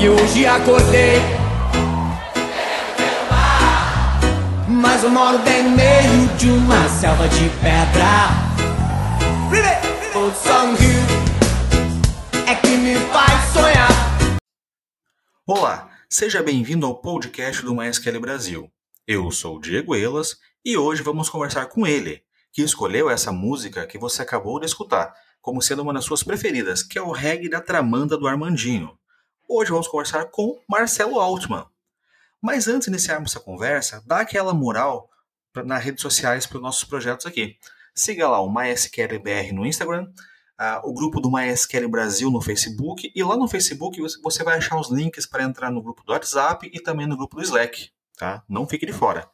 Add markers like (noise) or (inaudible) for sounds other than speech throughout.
E hoje acordei. Mas eu moro bem no meio de uma selva de pedra. O sangue é que me faz sonhar. Olá, seja bem-vindo ao podcast do MySQL Brasil. Eu sou o Diego Elas e hoje vamos conversar com ele, que escolheu essa música que você acabou de escutar como sendo uma das suas preferidas, que é o reggae da Tramanda do Armandinho. Hoje vamos conversar com Marcelo Altman. Mas antes de iniciarmos essa conversa, dá aquela moral nas redes sociais para os nossos projetos aqui. Siga lá o MySQLBR no Instagram, uh, o grupo do MySQL Brasil no Facebook, e lá no Facebook você vai achar os links para entrar no grupo do WhatsApp e também no grupo do Slack. Tá? Não fique de fora.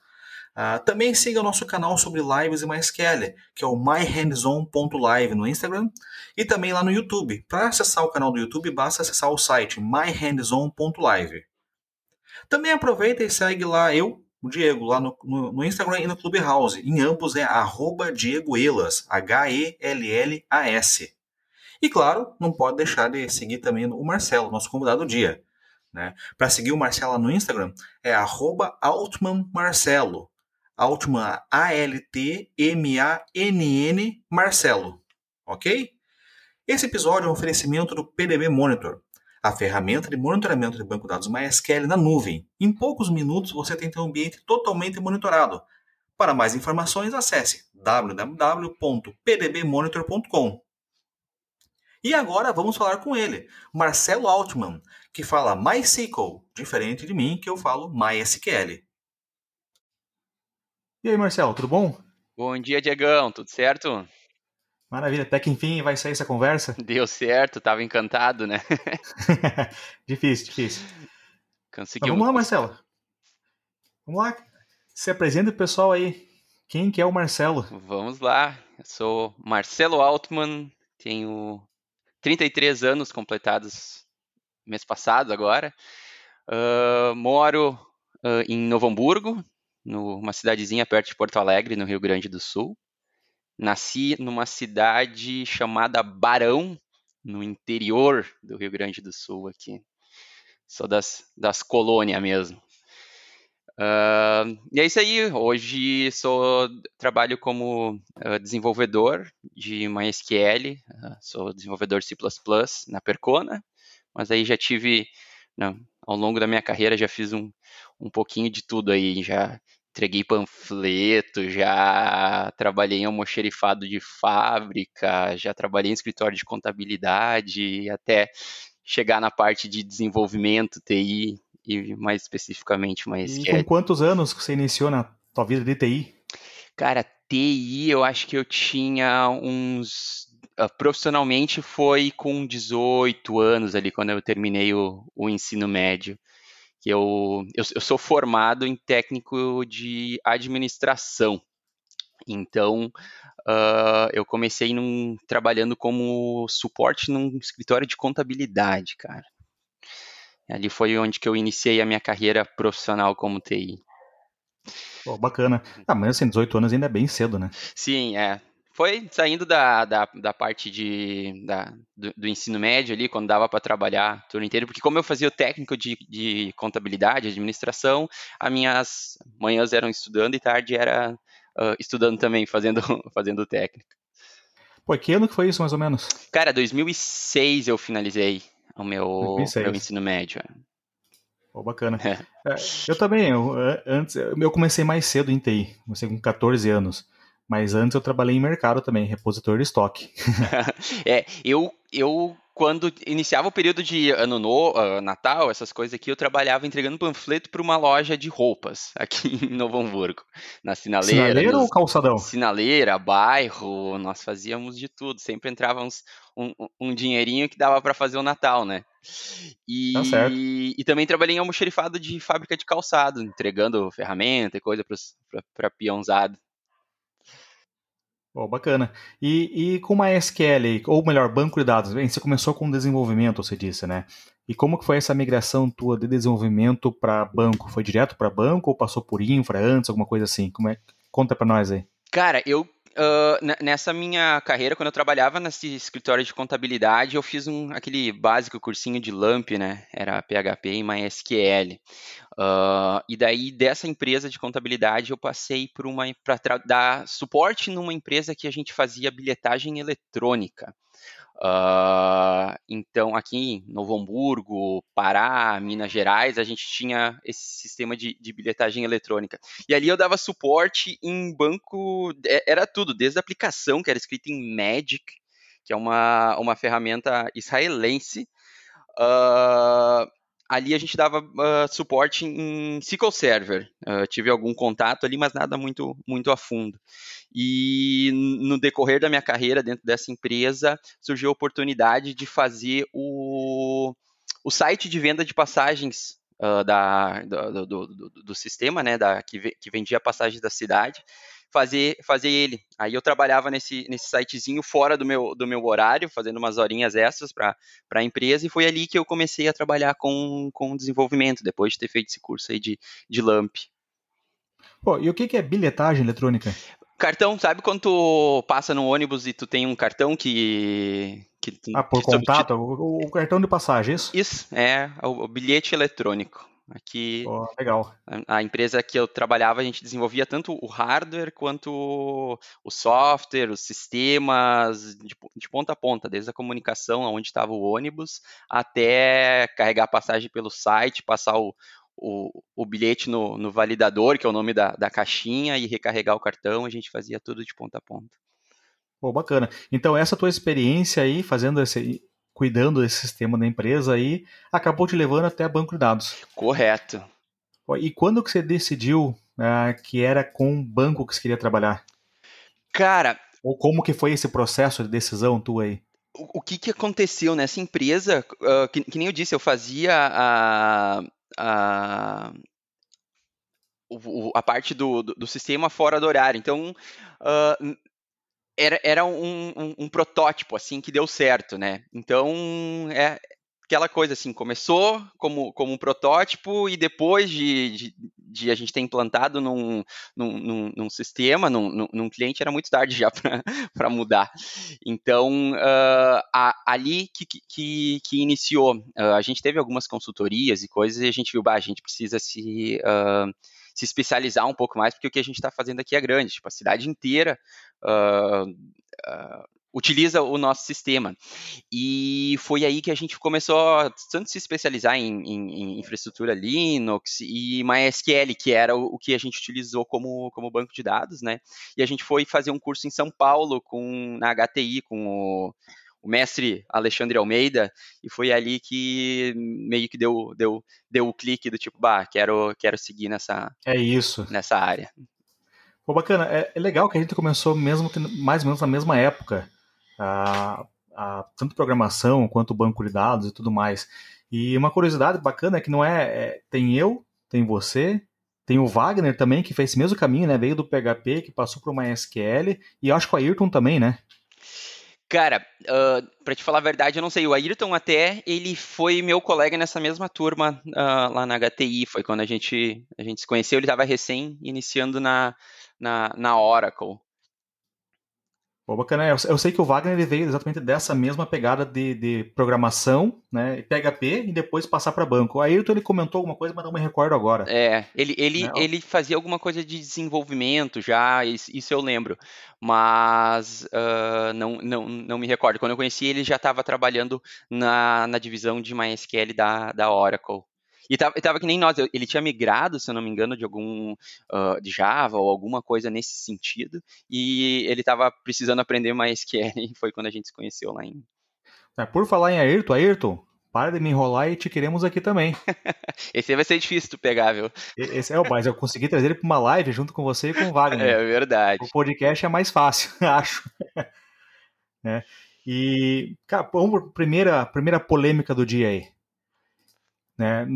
Uh, também siga o nosso canal sobre lives e MySQL, que é o myhandson.live no Instagram e também lá no YouTube. Para acessar o canal do YouTube, basta acessar o site myhandson.live. Também aproveita e segue lá eu, o Diego, lá no, no, no Instagram e no Clubhouse. Em ambos é arroba DiegoElas, H-E-L-L-A-S. E claro, não pode deixar de seguir também o Marcelo, nosso convidado do dia. Né? Para seguir o Marcelo no Instagram é arroba altmanmarcelo. Altman, A-L-T-M-A-N-N, Marcelo. Ok? Esse episódio é um oferecimento do PDB Monitor, a ferramenta de monitoramento de banco de dados MySQL na nuvem. Em poucos minutos você tem um ambiente totalmente monitorado. Para mais informações, acesse www.pdbmonitor.com. E agora vamos falar com ele, Marcelo Altman, que fala MySQL, diferente de mim que eu falo MySQL. E aí, Marcelo, tudo bom? Bom dia, Diegão, tudo certo? Maravilha, até que enfim vai sair essa conversa. Deu certo, tava encantado, né? (laughs) difícil, difícil. Conseguiu. vamos lá, Marcelo. Vamos lá. Se apresenta o pessoal aí. Quem que é o Marcelo? Vamos lá. Eu sou Marcelo Altman, tenho 33 anos completados mês passado agora. Uh, moro uh, em Novo Hamburgo, numa cidadezinha perto de Porto Alegre, no Rio Grande do Sul. Nasci numa cidade chamada Barão, no interior do Rio Grande do Sul aqui. Sou das, das colônias mesmo. Uh, e é isso aí. Hoje sou trabalho como uh, desenvolvedor de MySQL. Uh, sou desenvolvedor C++ na Percona, mas aí já tive, não, ao longo da minha carreira já fiz um, um pouquinho de tudo aí. Já entreguei panfleto, já trabalhei em almoxerifado de fábrica, já trabalhei em escritório de contabilidade, até chegar na parte de desenvolvimento, TI e mais especificamente mais. E com quantos anos você iniciou na tua vida de TI? Cara, TI eu acho que eu tinha uns ah, profissionalmente foi com 18 anos ali quando eu terminei o, o ensino médio que eu, eu, eu sou formado em técnico de administração. Então, uh, eu comecei num, trabalhando como suporte num escritório de contabilidade, cara. Ali foi onde que eu iniciei a minha carreira profissional como TI. Oh, bacana. Ah, mas assim, 18 anos ainda é bem cedo, né? Sim, é foi saindo da, da, da parte de, da, do, do, ensino médio ali, quando dava para trabalhar o turno inteiro, porque como eu fazia o técnico de, de contabilidade, administração, as minhas manhãs eram estudando e tarde era uh, estudando também, (laughs) fazendo, fazendo técnico. Pô, que ano que foi isso, mais ou menos? Cara, 2006 eu finalizei o meu, meu ensino médio. Pô, bacana. É. É, eu também, eu, antes, eu comecei mais cedo em TI, comecei com 14 anos. Mas antes eu trabalhei em mercado também, repositor de estoque. (laughs) (laughs) é, eu, eu quando iniciava o período de ano no, uh, Natal, essas coisas aqui, eu trabalhava entregando panfleto para uma loja de roupas (laughs) aqui em Novo Hamburgo, na sinaleira. Sinaleira nos, ou calçadão? Sinaleira, bairro, nós fazíamos de tudo. Sempre entrava uns, um, um dinheirinho que dava para fazer o Natal, né? E, tá e, também trabalhei em almoxerifado de fábrica de calçado, entregando ferramenta e coisa para peãozado. Oh, bacana. E, e com uma SQL, ou melhor, banco de dados, você começou com desenvolvimento, você disse, né? E como que foi essa migração tua de desenvolvimento para banco? Foi direto para banco ou passou por infra antes, alguma coisa assim? Como é? Conta para nós aí. Cara, eu uh, nessa minha carreira, quando eu trabalhava nesse escritório de contabilidade, eu fiz um, aquele básico cursinho de LAMP, né? Era PHP e MySQL. Uh, e daí, dessa empresa de contabilidade, eu passei para dar suporte numa empresa que a gente fazia bilhetagem eletrônica. Uh, então, aqui em Novo Hamburgo, Pará, Minas Gerais, a gente tinha esse sistema de, de, bilhetagem eletrônica. E ali eu dava suporte em banco, é, era tudo, desde a aplicação, que era escrita em Magic, que é uma, uma ferramenta israelense, uh, ali a gente dava uh, suporte em SQL Server. Uh, tive algum contato ali, mas nada muito, muito a fundo. E no decorrer da minha carreira dentro dessa empresa, surgiu a oportunidade de fazer o, o site de venda de passagens uh, da, do, do, do, do, sistema, né, da, que, que vendia passagens da cidade fazer, fazer ele. Aí eu trabalhava nesse, nesse sitezinho fora do meu, do meu horário, fazendo umas horinhas extras para a empresa, e foi ali que eu comecei a trabalhar com, com desenvolvimento, depois de ter feito esse curso aí de, de LAMP. Pô, e o que, que é bilhetagem eletrônica? Cartão, sabe quando tu passa no ônibus e tu tem um cartão que. que ah, por que contato? O, o, cartão de passagem, isso? Isso, é, o, o bilhete eletrônico. Aqui, oh, legal. A, a, empresa que eu trabalhava, a gente desenvolvia tanto o hardware quanto o software, os sistemas, de, de ponta a ponta, desde a comunicação, onde estava o ônibus, até carregar a passagem pelo site, passar o, o, o bilhete no, no, validador, que é o nome da, da caixinha, e recarregar o cartão, a gente fazia tudo de ponta a ponta. Pô, bacana. Então, essa tua experiência aí, fazendo esse, cuidando desse sistema da empresa aí, acabou te levando até banco de dados. Correto. E quando que você decidiu uh, que era com o banco que você queria trabalhar? Cara... Ou como que foi esse processo de decisão tua aí? O, o que, que aconteceu nessa empresa? Uh, que, que, nem eu disse, eu fazia a... a a parte do, do, do, sistema fora do horário. Então, uh, era, era um, um, um, protótipo, assim, que deu certo, né? Então, é aquela coisa, assim, começou como, como um protótipo e depois de, de, de a gente ter implantado num, num, num, num sistema, num, num, cliente, era muito tarde já (laughs) para mudar. Então, uh, a, ali que, que, que iniciou, uh, a gente teve algumas consultorias e coisas e a gente viu, bah, a gente precisa se... Uh, se especializar um pouco mais, porque o que a gente está fazendo aqui é grande, tipo, a cidade inteira uh, uh, utiliza o nosso sistema. E foi aí que a gente começou a tanto se especializar em, em, em infraestrutura Linux e MySQL, que era o, o, que a gente utilizou como, como banco de dados, né? E a gente foi fazer um curso em São Paulo com na HTI com o o mestre Alexandre Almeida, e foi ali que meio que deu, deu, deu o clique do tipo, bah, quero, quero seguir nessa, é isso. nessa área. Pô, bacana. É, é legal que a gente começou mesmo mais ou menos na mesma época, a, a, tanto programação quanto banco de dados e tudo mais. E uma curiosidade bacana é que não é, é tem eu, tem você, tem o Wagner também, que fez esse mesmo caminho, né? Veio do PHP, que passou para o MySQL, e acho que o Ayrton também, né? Cara, uh, pra te falar a verdade, eu não sei. O Ayrton até, ele foi meu colega nessa mesma turma uh, lá na HTI. Foi quando a gente, a gente se conheceu. Ele estava recém iniciando na, na, na Oracle. Pô, bacana. Eu, eu, sei que o Wagner ele veio exatamente dessa mesma pegada de, de programação, né? PHP e depois passar para banco. Aí ele comentou alguma coisa, mas não me recordo agora. É, ele, ele, né? ele fazia alguma coisa de desenvolvimento já, isso eu lembro. Mas uh, não, não, não me recordo. Quando eu conheci ele, já estava trabalhando na, na divisão de MySQL da, da Oracle. E tava, tava que nem nós, ele tinha migrado, se eu não me engano, de algum uh, de Java ou alguma coisa nesse sentido, e ele estava precisando aprender mais que (laughs) e foi quando a gente se conheceu lá em. É, por falar em Ayrton, Ayrton, para de me enrolar e te queremos aqui também. (laughs) Esse aí vai ser difícil tu pegar, viu? Esse é o mas eu consegui trazer ele para uma live junto com você e com o Wagner. É verdade. O podcast é mais fácil, (laughs) acho. É. E, cara, vamos primeira primeira polêmica do dia aí. Né?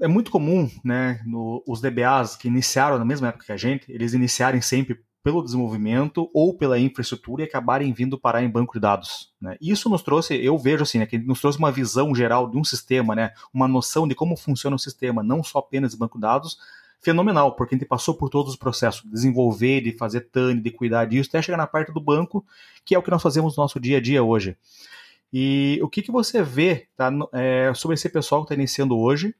É muito comum, né, no, os DBAs que iniciaram na mesma época que a gente, eles iniciarem sempre pelo desenvolvimento ou pela infraestrutura e acabarem vindo parar em banco de dados. Né? Isso nos trouxe, eu vejo assim, né, que nos trouxe uma visão geral de um sistema, né, uma noção de como funciona o sistema, não só apenas em banco de dados, fenomenal, porque a gente passou por todos os processos, de desenvolver, de fazer TAN, de cuidar disso, até chegar na parte do banco, que é o que nós fazemos no nosso dia a dia hoje. E o que, que você vê tá, é, sobre esse pessoal que está iniciando hoje,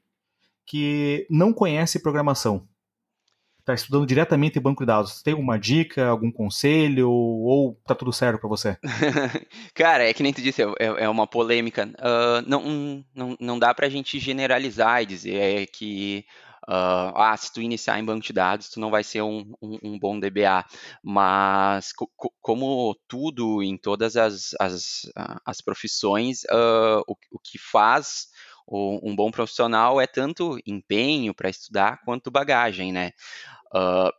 que não conhece programação? Está estudando diretamente em banco de dados. Tem alguma dica, algum conselho, ou tá tudo certo para você? (laughs) Cara, é que nem tu disse, é, é uma polêmica. Uh, não, não, não dá para a gente generalizar e dizer que Uh, ah, se tu iniciar em banco de dados, tu não vai ser um, um, um bom DBA. Mas, co como tudo em todas as, as, as profissões, uh, o, o que faz um bom profissional é tanto empenho para estudar quanto bagagem, né? Uh,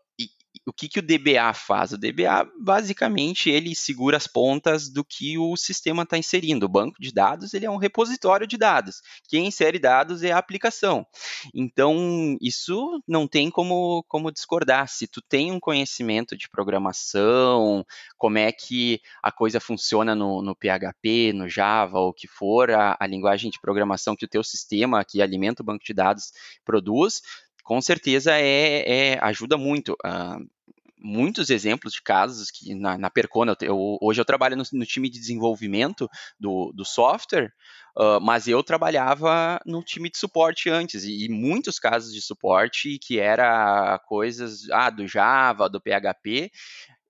o que, que o DBA faz? O DBA, basicamente, ele segura as pontas do que o sistema está inserindo. O banco de dados ele é um repositório de dados. Quem insere dados é a aplicação. Então, isso não tem como, como discordar. Se tu tem um conhecimento de programação, como é que a coisa funciona no, no PHP, no Java, ou o que for, a, a linguagem de programação que o teu sistema, que alimenta o banco de dados, produz, com certeza é, é ajuda muito. Uh, muitos exemplos de casos que na, na Percona, eu, hoje eu trabalho no, no, time de desenvolvimento do, do software, uh, mas eu trabalhava no time de suporte antes, e, e, muitos casos de suporte que era coisas ah, do Java, do PHP,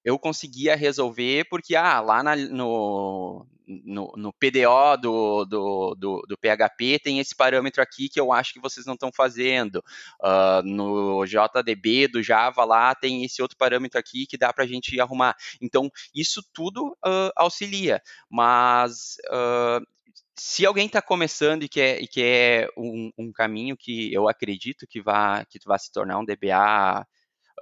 eu conseguia resolver porque ah, lá na, no, no, no, PDO do, do, do, do, PHP tem esse parâmetro aqui que eu acho que vocês não estão fazendo. Uh, no JDB do Java lá tem esse outro parâmetro aqui que dá para a gente arrumar. Então, isso tudo uh, auxilia. Mas uh, se alguém está começando e quer, e quer um, um, caminho que eu acredito que vai que vai se tornar um DBA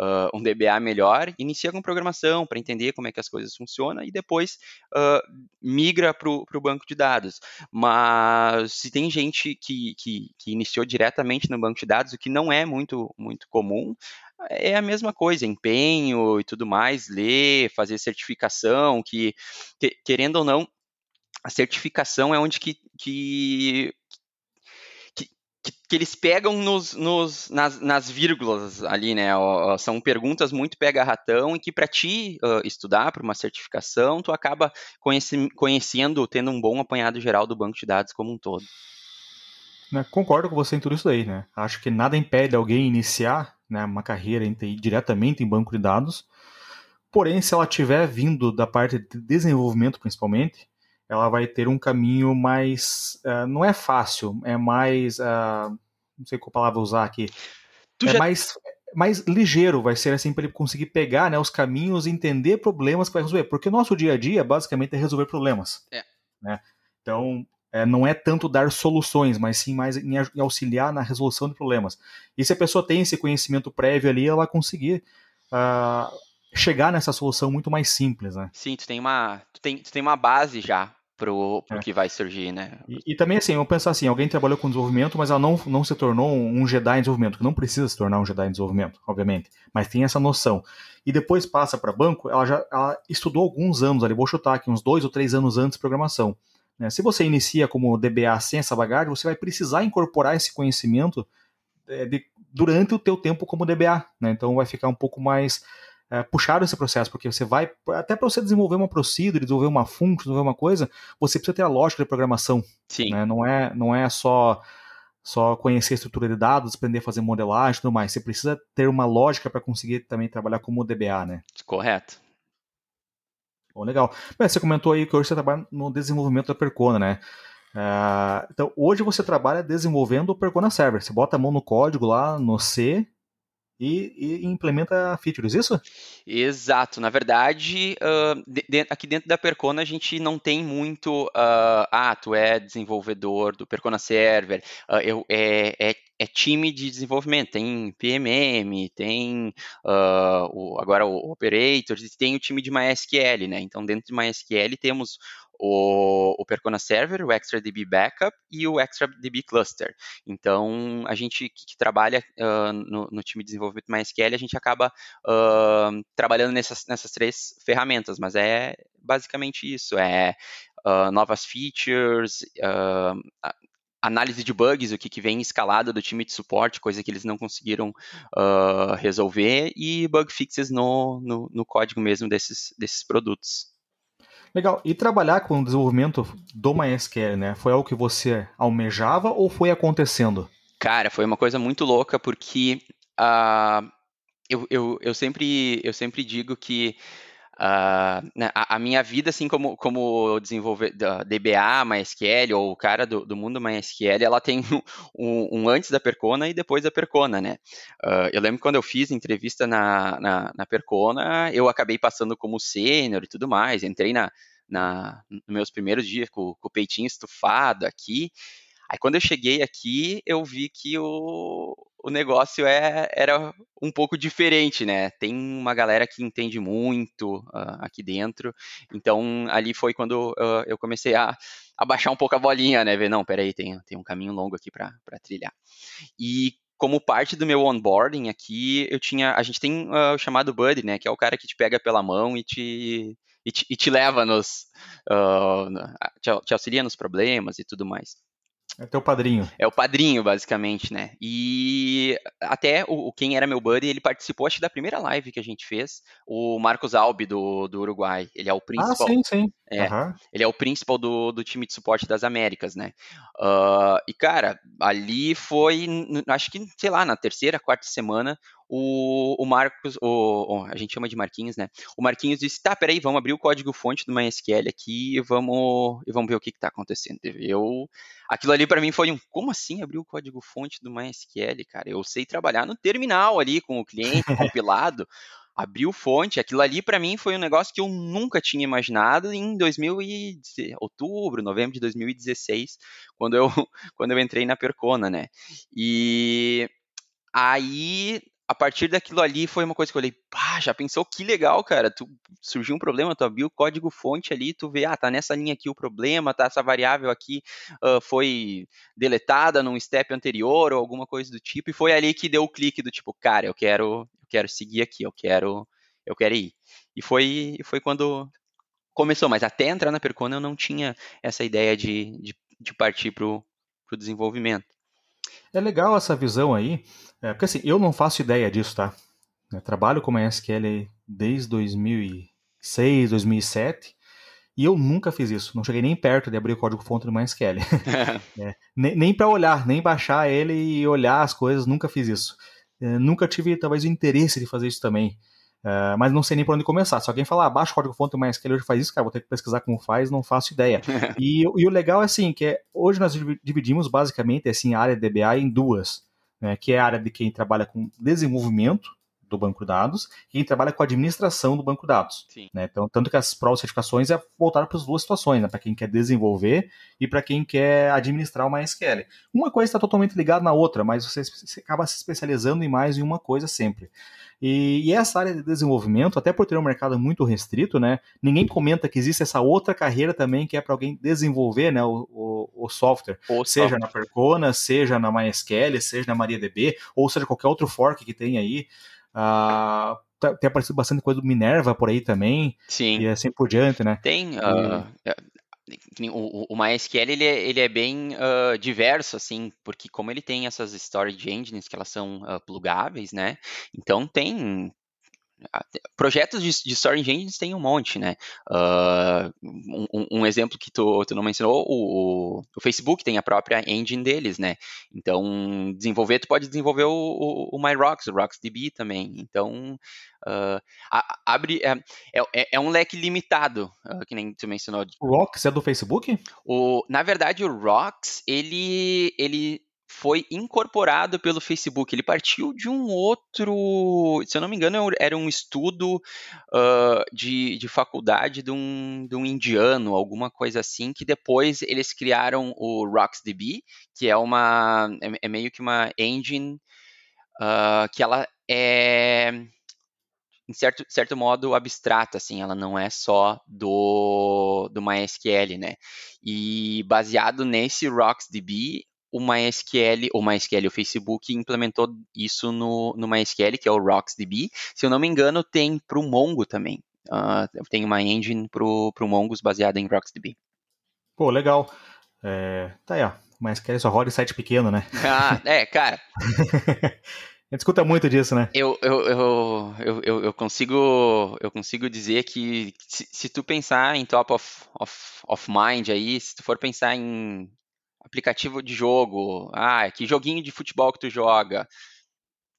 uh, um DBA melhor, inicia com programação para entender como é que as coisas funcionam e depois uh, migra para o banco de dados. Mas se tem gente que, que, que iniciou diretamente no banco de dados, o que não é muito, muito comum, é a mesma coisa, empenho e tudo mais, ler, fazer certificação, que, que querendo ou não, a certificação é onde que, que que, que eles pegam nos, nos, nas, nas vírgulas ali, né? São perguntas muito pega-ratão e que para ti uh, estudar para uma certificação, tu acaba conheci, conhecendo, tendo um bom apanhado geral do banco de dados como um todo. Né, concordo com você em tudo isso daí, né? Acho que nada impede alguém iniciar né, uma carreira em diretamente em banco de dados. Porém, se ela tiver vindo da parte de desenvolvimento, principalmente, ela vai ter um caminho mais. Uh, não é fácil, é mais. Uh, não sei qual palavra usar aqui. Tu é já... mais, mais ligeiro, vai ser assim para ele conseguir pegar né, os caminhos e entender problemas que vai resolver. Porque o nosso dia a dia basicamente é resolver problemas. É. Né? Então, é, não é tanto dar soluções, mas sim mais em, em, auxiliar na resolução de problemas. E se a pessoa tem esse conhecimento prévio ali, ela vai conseguir. Uh, chegar nessa solução muito mais simples, né? Sim, tu tem uma, tu tem, tu tem uma base já pro, pro é. que vai surgir, né? E, e, também assim, eu penso assim, alguém trabalhou com desenvolvimento, mas ela não, não se tornou um Jedi em desenvolvimento, que não precisa se tornar um Jedi em desenvolvimento, obviamente, mas tem essa noção. E depois passa para banco, ela já ela estudou alguns anos ali, vou chutar aqui, uns dois ou três anos antes de programação. Né? Se você inicia como DBA sem essa bagagem, você vai precisar incorporar esse conhecimento é, de, durante o teu tempo como DBA, né? Então vai ficar um pouco mais é, puxaram esse processo, porque você vai, até para você desenvolver uma procedure, desenvolver uma função, desenvolver uma coisa, você precisa ter a lógica de programação. Sim. Né? Não, é, não é só só conhecer a estrutura de dados, aprender a fazer modelagem e tudo mais. Você precisa ter uma lógica para conseguir também trabalhar como DBA, né? Correto. Bom, legal. Bem, você comentou aí que hoje você trabalha no desenvolvimento da Percona, né? Uh, então, hoje você trabalha desenvolvendo o Percona Server. Você bota a mão no código lá no C e, e, implementa features, isso? Exato. Na verdade, uh, de, de, aqui dentro da Percona a gente não tem muito. Uh, ah, tu é desenvolvedor do Percona Server, uh, eu, é, é, é, time de desenvolvimento. Tem PMM, tem o, agora o Operators, e tem o time de MySQL, né? Então, dentro de MySQL temos o, o Percona Server, o XtraDB Backup e o XtraDB Cluster. Então, a gente que, que trabalha uh, no, no, time de desenvolvimento MySQL, a gente acaba uh, trabalhando nessas, nessas três ferramentas, mas é basicamente isso, é uh, novas features, análise de bugs, o que, que vem escalado do time de suporte, coisa que eles não conseguiram uh, resolver, e bug fixes no, no, no, código mesmo desses, desses produtos. Legal. E trabalhar com o desenvolvimento do MySQL, né? Foi algo que você almejava ou foi acontecendo? Cara, foi uma coisa muito louca, porque uh, eu, eu, eu, sempre, eu sempre digo que Uh, a, a, minha vida, assim como, como desenvolvedor DBA, MySQL, ou o cara do, do mundo MySQL, ela tem (laughs) um, um, antes da Percona e depois da Percona, né? Uh, eu lembro quando eu fiz entrevista na, na, na Percona, eu acabei passando como sênior e tudo mais, entrei na, na, nos meus primeiros dias com, com o peitinho estufado aqui, Aí quando eu cheguei aqui, eu vi que o, o negócio é, era um pouco diferente, né? Tem uma galera que entende muito uh, aqui dentro, então ali foi quando uh, eu comecei a, a baixar um pouco a bolinha, né? Ver, não, peraí, tem, tem um caminho longo aqui para trilhar. E como parte do meu onboarding aqui, eu tinha, a gente tem uh, o chamado buddy, né? Que é o cara que te pega pela mão e te, e te, e te leva nos, te, te auxilia nos problemas e tudo mais. É teu padrinho. É o padrinho, basicamente, né? E até o, quem era meu buddy, ele participou, acho que da primeira live que a gente fez, o Marcos Albi, do, do Uruguai. Ele é o principal. Ah, sim, sim. É, uhum. Ele é o principal do, do time de suporte das Américas, né? Uh, e, cara, ali foi, acho que, sei lá, na terceira, quarta semana, o, o Marcos, o, a gente chama de Marquinhos, né? O Marquinhos disse: tá, peraí, vamos abrir o código fonte do MySQL aqui e vamos, e vamos ver o que, está acontecendo. Eu, aquilo ali para mim foi um: como assim abrir o código fonte do MySQL, cara? Eu sei trabalhar no terminal ali com o cliente (laughs) compilado. Abriu fonte, aquilo ali para mim foi um negócio que eu nunca tinha imaginado em 2000 e outubro, novembro de 2016, quando eu (laughs) quando eu entrei na Percona, né? E aí a partir daquilo ali foi uma coisa que eu olhei, pá, já pensou que legal, cara? Tu surgiu um problema, tu abriu o código fonte ali, tu vê, ah, tá nessa linha aqui o problema, tá essa variável aqui uh, foi deletada num step anterior ou alguma coisa do tipo, e foi ali que deu o clique do tipo, cara, eu quero, eu quero seguir aqui, eu quero, eu quero ir. E foi, foi quando começou, mas até entrar na Percona eu não tinha essa ideia de, de, de partir pro, pro desenvolvimento. É legal essa visão aí, é, porque assim, eu não faço ideia disso, tá? Eu trabalho com MySQL desde 2006, 2007, e eu nunca fiz isso. Não cheguei nem perto de abrir o código-fonte do MySQL. (laughs) é, nem nem para olhar, nem baixar ele e olhar as coisas, nunca fiz isso. É, nunca tive, talvez, o interesse de fazer isso também. Uh, mas não sei nem por onde começar. Se alguém falar, ah, baixa o código-fonte MySQL hoje faz isso, cara, vou ter que pesquisar como faz, não faço ideia. (laughs) e, e, o legal é assim, que é, hoje nós dividimos basicamente assim, a área de DBA em duas, né, que é a área de quem trabalha com desenvolvimento do banco de dados e quem trabalha com administração do banco de dados. Né? Então, tanto que as provas certificações é voltar para as duas situações, né? para quem quer desenvolver e para quem quer administrar o MySQL. Uma coisa está totalmente ligada na outra, mas você, você acaba se especializando em mais em uma coisa sempre. E, e, essa área de desenvolvimento, até por ter um mercado muito restrito, né, ninguém comenta que existe essa outra carreira também que é para alguém desenvolver né, o, o, o software, o seja software. na Percona, seja na MySQL, seja na MariaDB, ou seja qualquer outro fork que tem aí. Uh, tem aparecido bastante coisa do Minerva por aí também. Sim. E assim por diante, né? Tem. Uh, o, o MySQL ele é, ele é bem uh, diverso, assim, porque como ele tem essas storage engines que elas são plugáveis, né? Então tem Projetos de, de storage engines tem um monte, né? Uh, um, um, exemplo que tu, tu não mencionou, o, o, Facebook tem a própria engine deles, né? Então, desenvolver, tu pode desenvolver o, o, o MyRocks, o RocksDB também. Então, uh, abre, é, é, é, um leque limitado, uh, que nem tu mencionou. O Rocks é do Facebook? O, na verdade, o Rocks, ele, ele foi incorporado pelo Facebook. Ele partiu de um outro, se eu não me engano, era um estudo uh, de, de faculdade de um, de um indiano, alguma coisa assim, que depois eles criaram o RocksDB, que é uma é, é meio que uma engine uh, que ela é em certo, certo modo abstrata, assim, ela não é só do, do MySQL, né? E baseado nesse RocksDB, o MySQL, o MySQL, o Facebook implementou isso no, no MySQL, que é o RocksDB. Se eu não me engano, tem para o Mongo também. Uh, tem uma engine para o Mongoose baseada em RocksDB. Pô, legal. É, tá aí, ó. mas quer só roda em site pequeno, né? (laughs) Ah, é, cara. (laughs) A gente escuta muito disso, né? Eu, eu, eu, eu, eu, eu consigo eu consigo dizer que se, se, tu pensar em top of, of, of mind aí, se tu for pensar em aplicativo de jogo, ah, que joguinho de futebol que tu joga,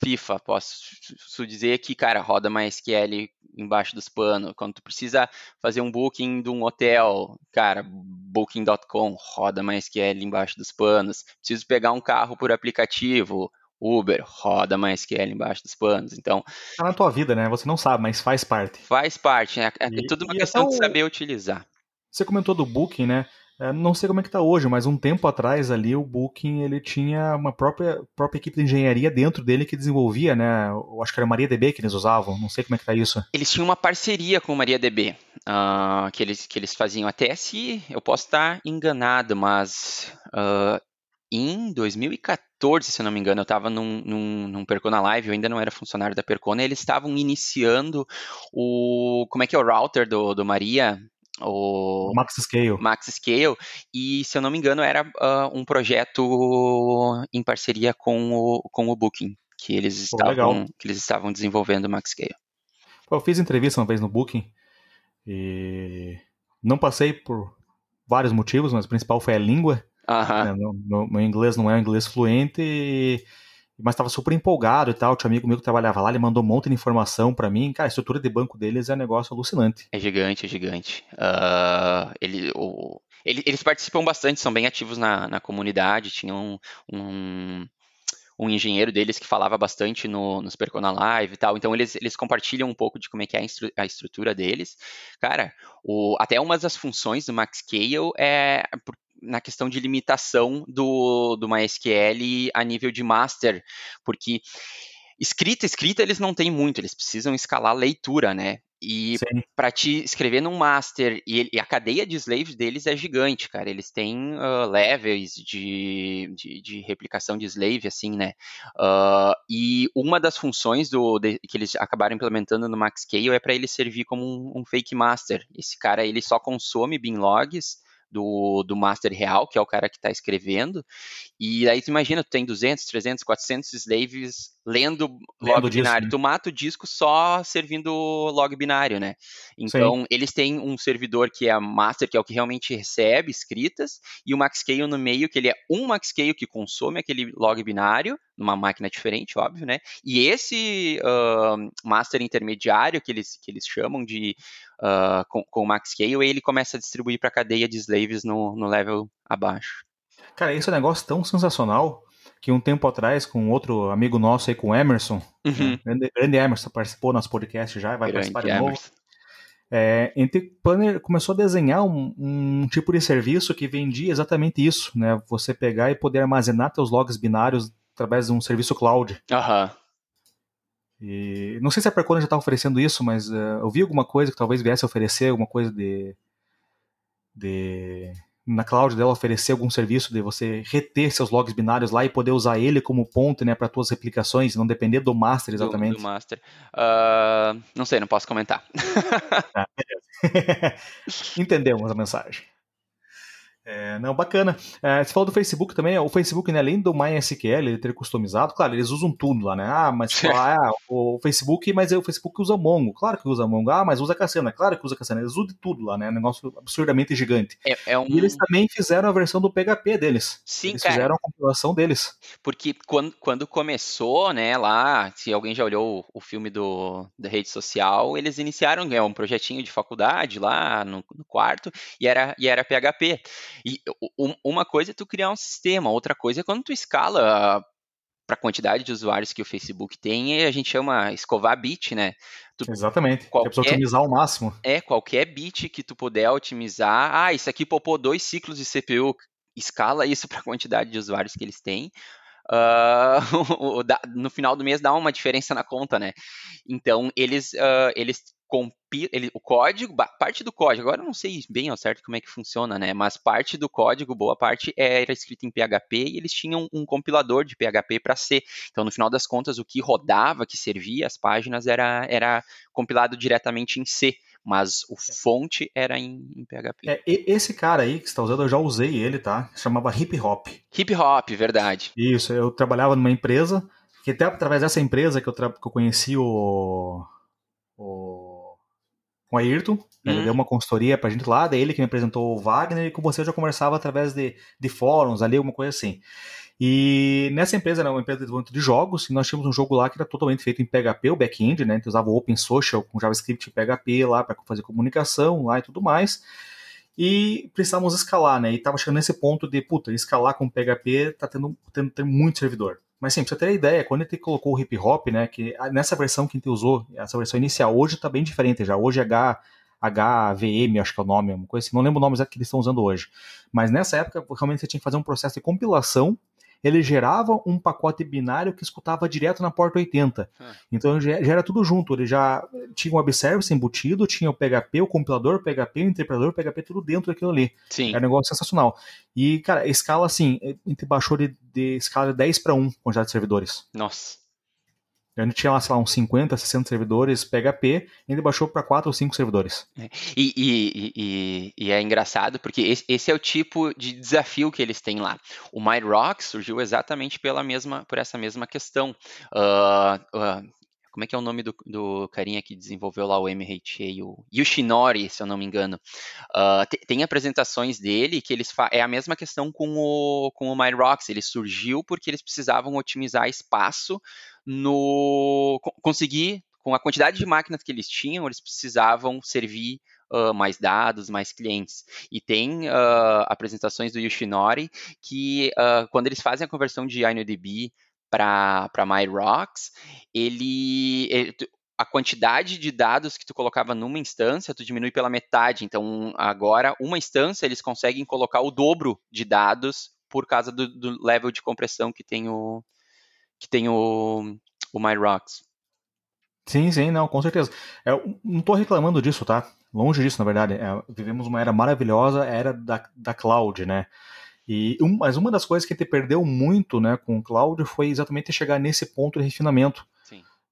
FIFA, posso dizer que, cara, roda MySQL embaixo dos panos. Quando tu precisa fazer um booking de um hotel, cara, booking.com, roda MySQL embaixo dos panos. Preciso pegar um carro por aplicativo, Uber, roda MySQL embaixo dos panos. Então. Tá na tua vida, né? Você não sabe, mas faz parte. Faz parte, né? É, tudo uma questão de saber utilizar. Você comentou do Booking, né? É, não sei como é que está hoje, mas um tempo atrás ali o Booking ele tinha uma própria, própria equipe de engenharia dentro dele que desenvolvia, né? Eu acho que era MariaDB que eles usavam, não sei como é que está isso. Eles tinham uma parceria com o MariaDB, uh, que, eles, que eles faziam até se eu posso estar enganado, mas uh, em 2014, se não me engano, eu estava num, num, num, Percona Live, eu ainda não era funcionário da Percona, e eles estavam iniciando o. Como é que é o router do, do Maria? O Max Scale. Max Scale, e se eu não me engano era uh, um projeto em parceria com o, com o Booking, que eles, Pô, estavam, que eles estavam desenvolvendo o Max Scale. Pô, eu fiz entrevista uma vez no Booking e não passei por vários motivos, mas o principal foi a língua. Uh -huh. né? meu, meu, meu, inglês não é um inglês fluente e mas estava super empolgado e tal. Tinha um amigo meu que trabalhava lá, ele mandou um monte de informação para mim. Cara, a estrutura de banco deles é um negócio alucinante. É gigante, é gigante. Uh, ele, o, ele, eles participam bastante, são bem ativos na, na comunidade. Tinham um, um, um, engenheiro deles que falava bastante no, nos Percona Live e tal. Então eles, eles compartilham um pouco de como é que é a, estru, a estrutura deles. Cara, o, até uma das funções do MaxScale é na questão de limitação do, do MySQL a nível de master, porque escrita, escrita eles não têm muito, eles precisam escalar leitura, né? E para te escrever num master, e, e, a cadeia de slaves deles é gigante, cara. Eles têm uh, levels de, de, de, replicação de slave, assim, né? Uh, e uma das funções do, de, que eles acabaram implementando no MaxScale é para ele servir como um, um, fake master. Esse cara, ele só consome bin logs do, do master real, que é o cara que está escrevendo, e aí tu imagina, tu tem 200, 300, 400 slaves lendo, log lendo binário, disco, né? tu mata o disco só servindo log binário, né? Então, Sim. eles têm um servidor que é a master, que é o que realmente recebe escritas, e o MaxScale no meio, que ele é um MaxScale que consome aquele log binário, numa máquina diferente, óbvio, né? E esse uh, master intermediário, que eles, que eles chamam de uh, com, com o MaxScale, ele começa a distribuir para a cadeia de slaves no, no level abaixo. Cara, esse é um negócio tão sensacional que um tempo atrás, com outro amigo nosso aí, com o Emerson, uhum. né, grande, grande, Emerson, participou do nosso podcast já, vai grande participar de novo. É, Planner começou a desenhar um, um, tipo de serviço que vendia exatamente isso, né? Você pegar e poder armazenar seus logs binários através de um serviço cloud. Aham. E não sei se a Percona já está oferecendo isso, mas uh, eu vi alguma coisa que talvez viesse a oferecer, alguma coisa de, de na cloud dela oferecer algum serviço de você reter seus logs binários lá e poder usar ele como ponto né, para suas replicações, não depender do master exatamente. Do, do master. Uh, não sei, não posso comentar. Ah, (laughs) Entendemos a mensagem. É, não, bacana. É, você falou do Facebook também. O Facebook, né, além do MySQL ele ter customizado, claro, eles usam tudo lá, né? Ah, mas (laughs) ah, o Facebook, mas o Facebook usa Mongo. Claro que usa Mongo. Ah, mas usa Cassandra. Claro que usa Cassandra. Eles usam de tudo lá, né? Um negócio absurdamente gigante. É, é um... E eles também fizeram a versão do PHP deles. Sim, eles cara. fizeram a compilação deles. Porque quando, quando começou, né, lá, se alguém já olhou o, o filme do, da rede social, eles iniciaram é, um projetinho de faculdade lá no, no quarto e era, e era PHP. E uma coisa é tu criar um sistema, outra coisa é quando tu escala para a quantidade de usuários que o Facebook tem, a gente chama escovar bit, né? Tu, Exatamente, qualquer, que é otimizar ao máximo. É, qualquer bit que tu puder otimizar. Ah, isso aqui popou dois ciclos de CPU, escala isso para a quantidade de usuários que eles têm. (laughs) Uh, no final do mês dá uma diferença na conta, né? Então, eles, uh, eles compila, ele, o código, parte do código, agora eu não sei bem ao certo como é que funciona, né? Mas parte do código, boa parte, era escrito em PHP e eles tinham um compilador de PHP para C. Então, no final das contas, o que rodava, que servia as páginas, era, era compilado diretamente em C mas o fonte era em, em PHP. É, esse cara aí que você está usando, eu já usei ele, tá? Chamava Hip Hop. Hip Hop, verdade. Isso, eu trabalhava numa empresa, que até através dessa empresa que eu, que eu conheci o, o, o Ayrton, né? ele hum. deu uma consultoria pra gente lá, daí ele que me apresentou o Wagner, e com você eu já conversava através de, de fóruns ali, alguma coisa assim. E nessa empresa era uma empresa de desenvolvimento de jogos, e nós tínhamos um jogo lá que era totalmente feito em PHP, o back-end, né? Gente usava o Open Social com JavaScript e PHP lá para fazer comunicação lá e tudo mais. E precisávamos escalar, né? E tava chegando nesse ponto de, puta, escalar com PHP tá tendo, tendo, tendo muito servidor. Mas sim, pra você ter ideia, quando a gente colocou o hip hop, né? Que nessa versão que a gente usou, essa versão inicial, hoje tá bem diferente já. Hoje é H, HVM, acho que é o nome, uma coisa assim, não lembro o nome que eles estão usando hoje. Mas nessa época, realmente você tinha que fazer um processo de compilação ele gerava um pacote binário que escutava direto na porta 80. Ah. Então já, já, era tudo junto. Ele já tinha um web service embutido, tinha o PHP, o compilador, o PHP, o interpretador, o PHP, tudo dentro daquilo ali. Sim. Era um negócio sensacional. E, cara, a escala assim, a gente baixou de, de escala de 10 para 1 quantidade de servidores. Nossa. A gente tinha lá, sei lá, uns 50, 60 servidores PHP, e ele baixou para 4 ou 5 servidores. É. E, e, e, e, é engraçado porque esse, esse, é o tipo de desafio que eles têm lá. O MyRock surgiu exatamente pela mesma, por essa mesma questão. Uh, uh, como é que é o nome do, do carinha que desenvolveu lá o MHA, o Yoshinori, se eu não me engano. Uh, tem, tem, apresentações dele que eles é a mesma questão com o, com o. Ele surgiu porque eles precisavam otimizar espaço no conseguir com a quantidade de máquinas que eles tinham, eles precisavam servir uh, mais dados, mais clientes. E tem uh, apresentações do Yoshinori que, uh, quando eles fazem a conversão de InnoDB para MyRocks, ele, ele, a quantidade de dados que tu colocava numa instância, tu diminui pela metade. Então, agora, uma instância, eles conseguem colocar o dobro de dados por causa do, do level de compressão que tem o, que tem o, o MyRocks. Sim, sim, não, com certeza. Eu é, não estou reclamando disso, tá? Longe disso, na verdade. É, vivemos uma era maravilhosa, era da, da cloud, né? E um, mas uma das coisas que te perdeu muito né, com o cloud foi exatamente chegar nesse ponto de refinamento.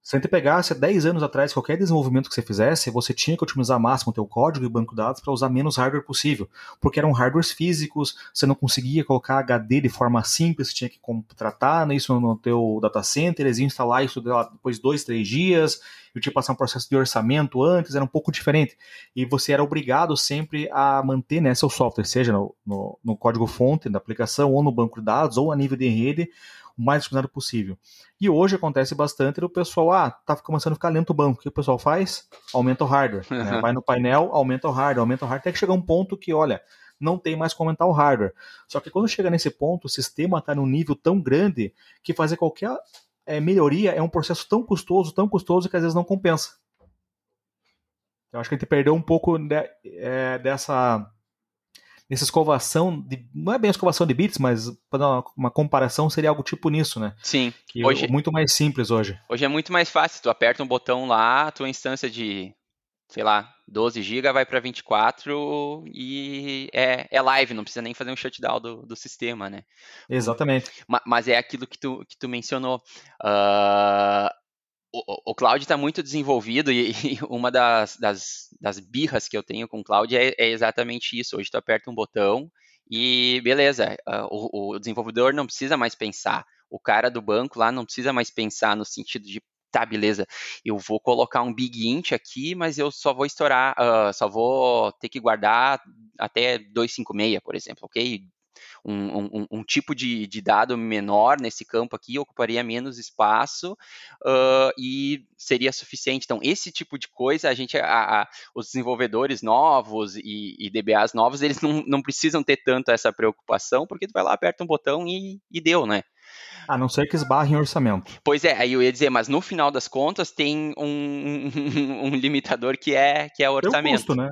Se a gente pegasse 10 anos atrás, qualquer desenvolvimento que você fizesse, você tinha que otimizar máximo o teu código e banco de dados para usar menos hardware possível, porque eram hardwares físicos, você não conseguia colocar HD de forma simples, você tinha que contratar isso no teu data center, eles iam instalar isso depois de dois, três dias, eu tinha que passar um processo de orçamento antes, era um pouco diferente. E você era obrigado sempre a manter né, seu software, seja no, no, no código-fonte da aplicação, ou no banco de dados, ou a nível de rede, o mais otimizado possível. E hoje acontece bastante o pessoal, ah, tá começando a ficar lento o banco. O que o pessoal faz? Aumenta o hardware. Né? (laughs) Vai no painel, aumenta o hardware, aumenta o hardware, até que chega um ponto que, olha, não tem mais como aumentar o hardware. Só que quando chega nesse ponto, o sistema está num nível tão grande que fazer qualquer é, melhoria é um processo tão custoso, tão custoso que às vezes não compensa. Eu acho que a gente perdeu um pouco de, é, dessa nessa escovação, de, não é bem escovação de bits, mas uma, uma comparação seria algo tipo nisso, né? Sim. Que hoje, é muito mais simples hoje. Hoje é muito mais fácil, tu aperta um botão lá, tua instância de, sei lá, 12 GB vai para 24 e é, é live, não precisa nem fazer um shutdown do, do sistema, né? Exatamente. Mas, mas é aquilo que tu, que tu mencionou. Uh, o, o cloud está muito desenvolvido e, (laughs) e uma das, das, das, birras que eu tenho com o cloud é, é, exatamente isso. Hoje tu aperta um botão e beleza, uh, o, o, desenvolvedor não precisa mais pensar. O cara do banco lá não precisa mais pensar no sentido de tá, beleza, eu vou colocar um big int aqui, mas eu só vou estourar, uh, só vou ter que guardar até 256, por exemplo, ok? Um, um, um tipo de, de, dado menor nesse campo aqui ocuparia menos espaço uh, e seria suficiente. Então, esse tipo de coisa, a gente, a, a, os desenvolvedores novos e, e, DBAs novos, eles não, não precisam ter tanto essa preocupação, porque tu vai lá, aperta um botão e, e deu, né? A não ser que esbarre em orçamento. Pois é, aí eu ia dizer, mas no final das contas tem um, um, (laughs) um limitador que é, que é o orçamento. Tem um custo, né?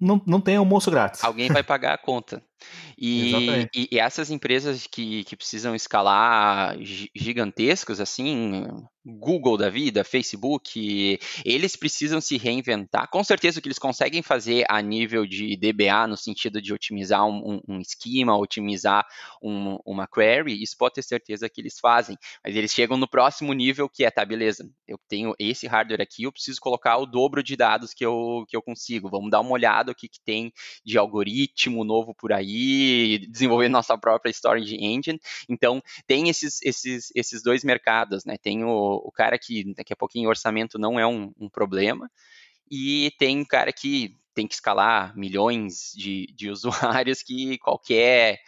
Não, não tem almoço grátis. Alguém vai pagar a conta. (laughs) E, e, e, essas empresas que, que precisam escalar gigantescos, assim, Google da vida, Facebook, eles precisam se reinventar. Com certeza o que eles conseguem fazer a nível de DBA, no sentido de otimizar um, um esquema, otimizar um, uma query, isso pode ter certeza que eles fazem. Mas eles chegam no próximo nível que é, tá, beleza, eu tenho esse hardware aqui, eu preciso colocar o dobro de dados que eu, que eu consigo. Vamos dar uma olhada o que, que tem de algoritmo novo por aí, desenvolver nossa própria storage engine. Então, tem esses, esses, esses dois mercados, né? Tem o o cara que daqui a pouquinho o orçamento não é um, um problema, e tem um cara que tem que escalar milhões de, de (laughs) usuários que qualquer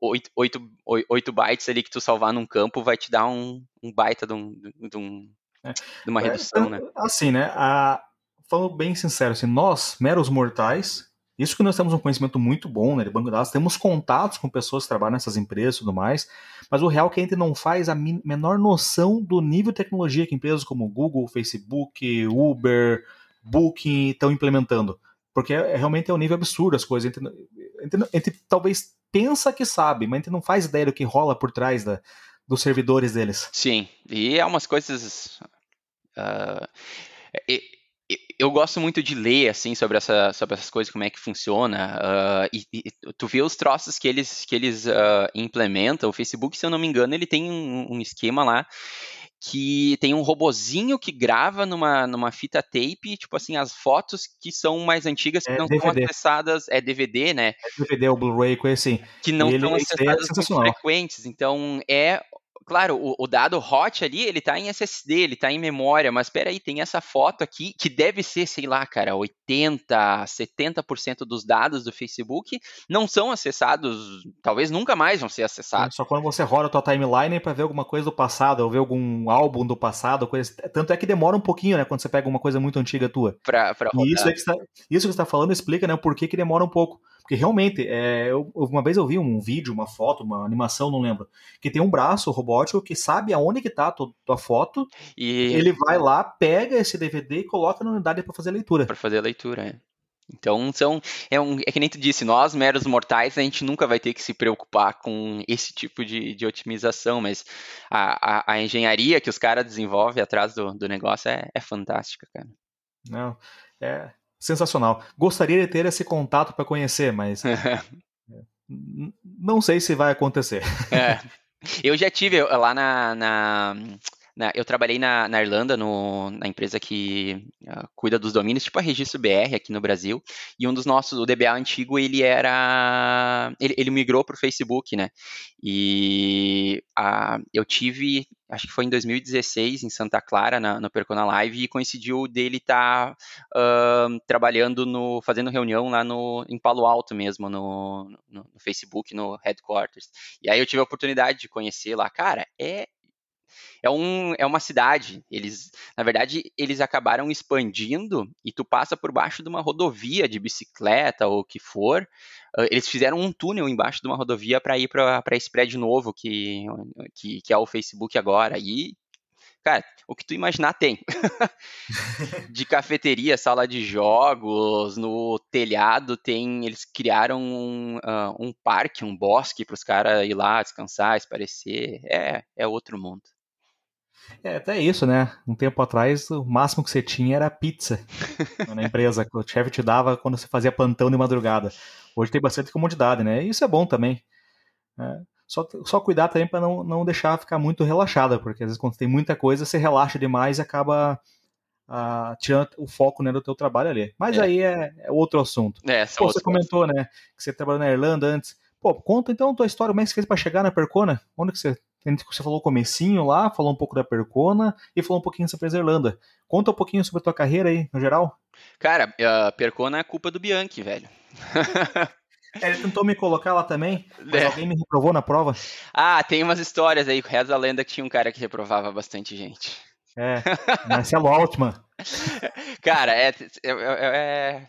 8, 8, 8, bytes ali que tu salvar num campo vai te dar um, um baita de, um, de, um, é. de uma é, redução, é, né? Assim, né? A, falando bem sincero, assim, nós, meros mortais, isso que nós temos um conhecimento muito bom né, de banco de dados, temos contatos com pessoas que trabalham nessas empresas e tudo mais, mas o real é que a gente não faz a menor noção do nível de tecnologia que empresas como Google, Facebook, Uber, Booking estão implementando. Porque é, realmente é um nível absurdo as coisas. A gente, a gente, a gente, talvez pensa que sabe, mas a gente não faz ideia do que rola por trás da, dos servidores deles. Sim, e é umas coisas. Uh, eu gosto muito de ler assim sobre, essa, sobre essas coisas, como é que funciona. Uh, e, e, tu vê os troços que eles, que eles uh, implementam. O Facebook, se eu não me engano, ele tem um, um, esquema lá que tem um robozinho que grava numa, numa fita tape, tipo assim, as fotos que são mais antigas, que é não DVD. são acessadas, é DVD, né? É DVD ou Blu-ray, coisa assim. Que não são é acessadas é frequentes. Então, é claro, o, o, dado hot ali, ele tá em SSD, ele tá em memória, mas espera aí, tem essa foto aqui que deve ser, sei lá, cara, 80, 70% dos dados do Facebook não são acessados, talvez nunca mais vão ser acessados. Só quando você roda a tua timeline para ver alguma coisa do passado, ou ver algum álbum do passado, coisa, tanto é que demora um pouquinho, né, quando você pega uma coisa muito antiga tua. Pra, pra rodar. E isso, é que está, isso que você tá falando explica, né, o porquê que demora um pouco. Porque realmente, é, eu, uma vez eu vi um vídeo, uma foto, uma animação, não lembro, que tem um braço robótico que sabe aonde que tá a tua, foto, e ele vai lá, pega esse DVD e coloca na unidade para fazer a leitura. Para fazer a leitura, é. Então, são, é, um, é que nem tu disse, nós, meros mortais, a gente nunca vai ter que se preocupar com esse tipo de, de otimização, mas a, a, a engenharia que os caras desenvolvem atrás do, do negócio é, é fantástica, cara. Não, é, sensacional. Gostaria de ter esse contato para conhecer, mas (laughs) não sei se vai acontecer. É. (laughs) Eu já tive lá na, na, eu trabalhei na, na Irlanda, no, na empresa que uh, cuida dos domínios, tipo a Registro BR aqui no Brasil, e um dos nossos, o DBA antigo, ele era, ele, ele migrou para o Facebook, né, e eu tive acho que foi em 2016, em Santa Clara, na, no Percona Live, e coincidiu dele estar tá, uh, trabalhando no, fazendo reunião lá no, em Palo Alto mesmo, no, no, no, Facebook, no headquarters. E aí eu tive a oportunidade de conhecer lá. Cara, é. É, um, é uma cidade. Eles, na verdade, eles acabaram expandindo e tu passa por baixo de uma rodovia de bicicleta ou o que for, eles fizeram um túnel embaixo de uma rodovia para ir para esse prédio novo que, que, que, é o Facebook agora. E, cara, o que tu imaginar tem. (laughs) de cafeteria, sala de jogos, no telhado tem. Eles criaram um, uh, um parque, um bosque para os caras ir lá descansar, esparecer. É, é outro mundo. É, até isso, né? Um tempo atrás, o máximo que você tinha era pizza (laughs) na empresa, que o chefe te dava quando você fazia plantão de madrugada. Hoje tem bastante comodidade, né? E isso é bom também. É, só, só cuidar também para não, não deixar ficar muito relaxada, porque às vezes quando tem muita coisa, você relaxa demais e acaba ah, tirando o foco né, do teu trabalho ali. Mas é. aí é, é, outro assunto. É, Pô, você comentou, né, que você trabalhou na Irlanda antes. Pô, conta então a tua história, como é que você fez para chegar na Percona? Onde que você você falou o comecinho lá, falou um pouco da Percona e falou um pouquinho sobre a Irlanda. Conta um pouquinho sobre a tua carreira aí, no geral. Cara, a Percona é culpa do Bianchi, velho. (laughs) Ele tentou me colocar lá também, mas é. alguém me reprovou na prova. Ah, tem umas histórias aí, reza a lenda que tinha um cara que reprovava bastante gente. É, (laughs) Marcelo Altman. cara, é, é, é, é,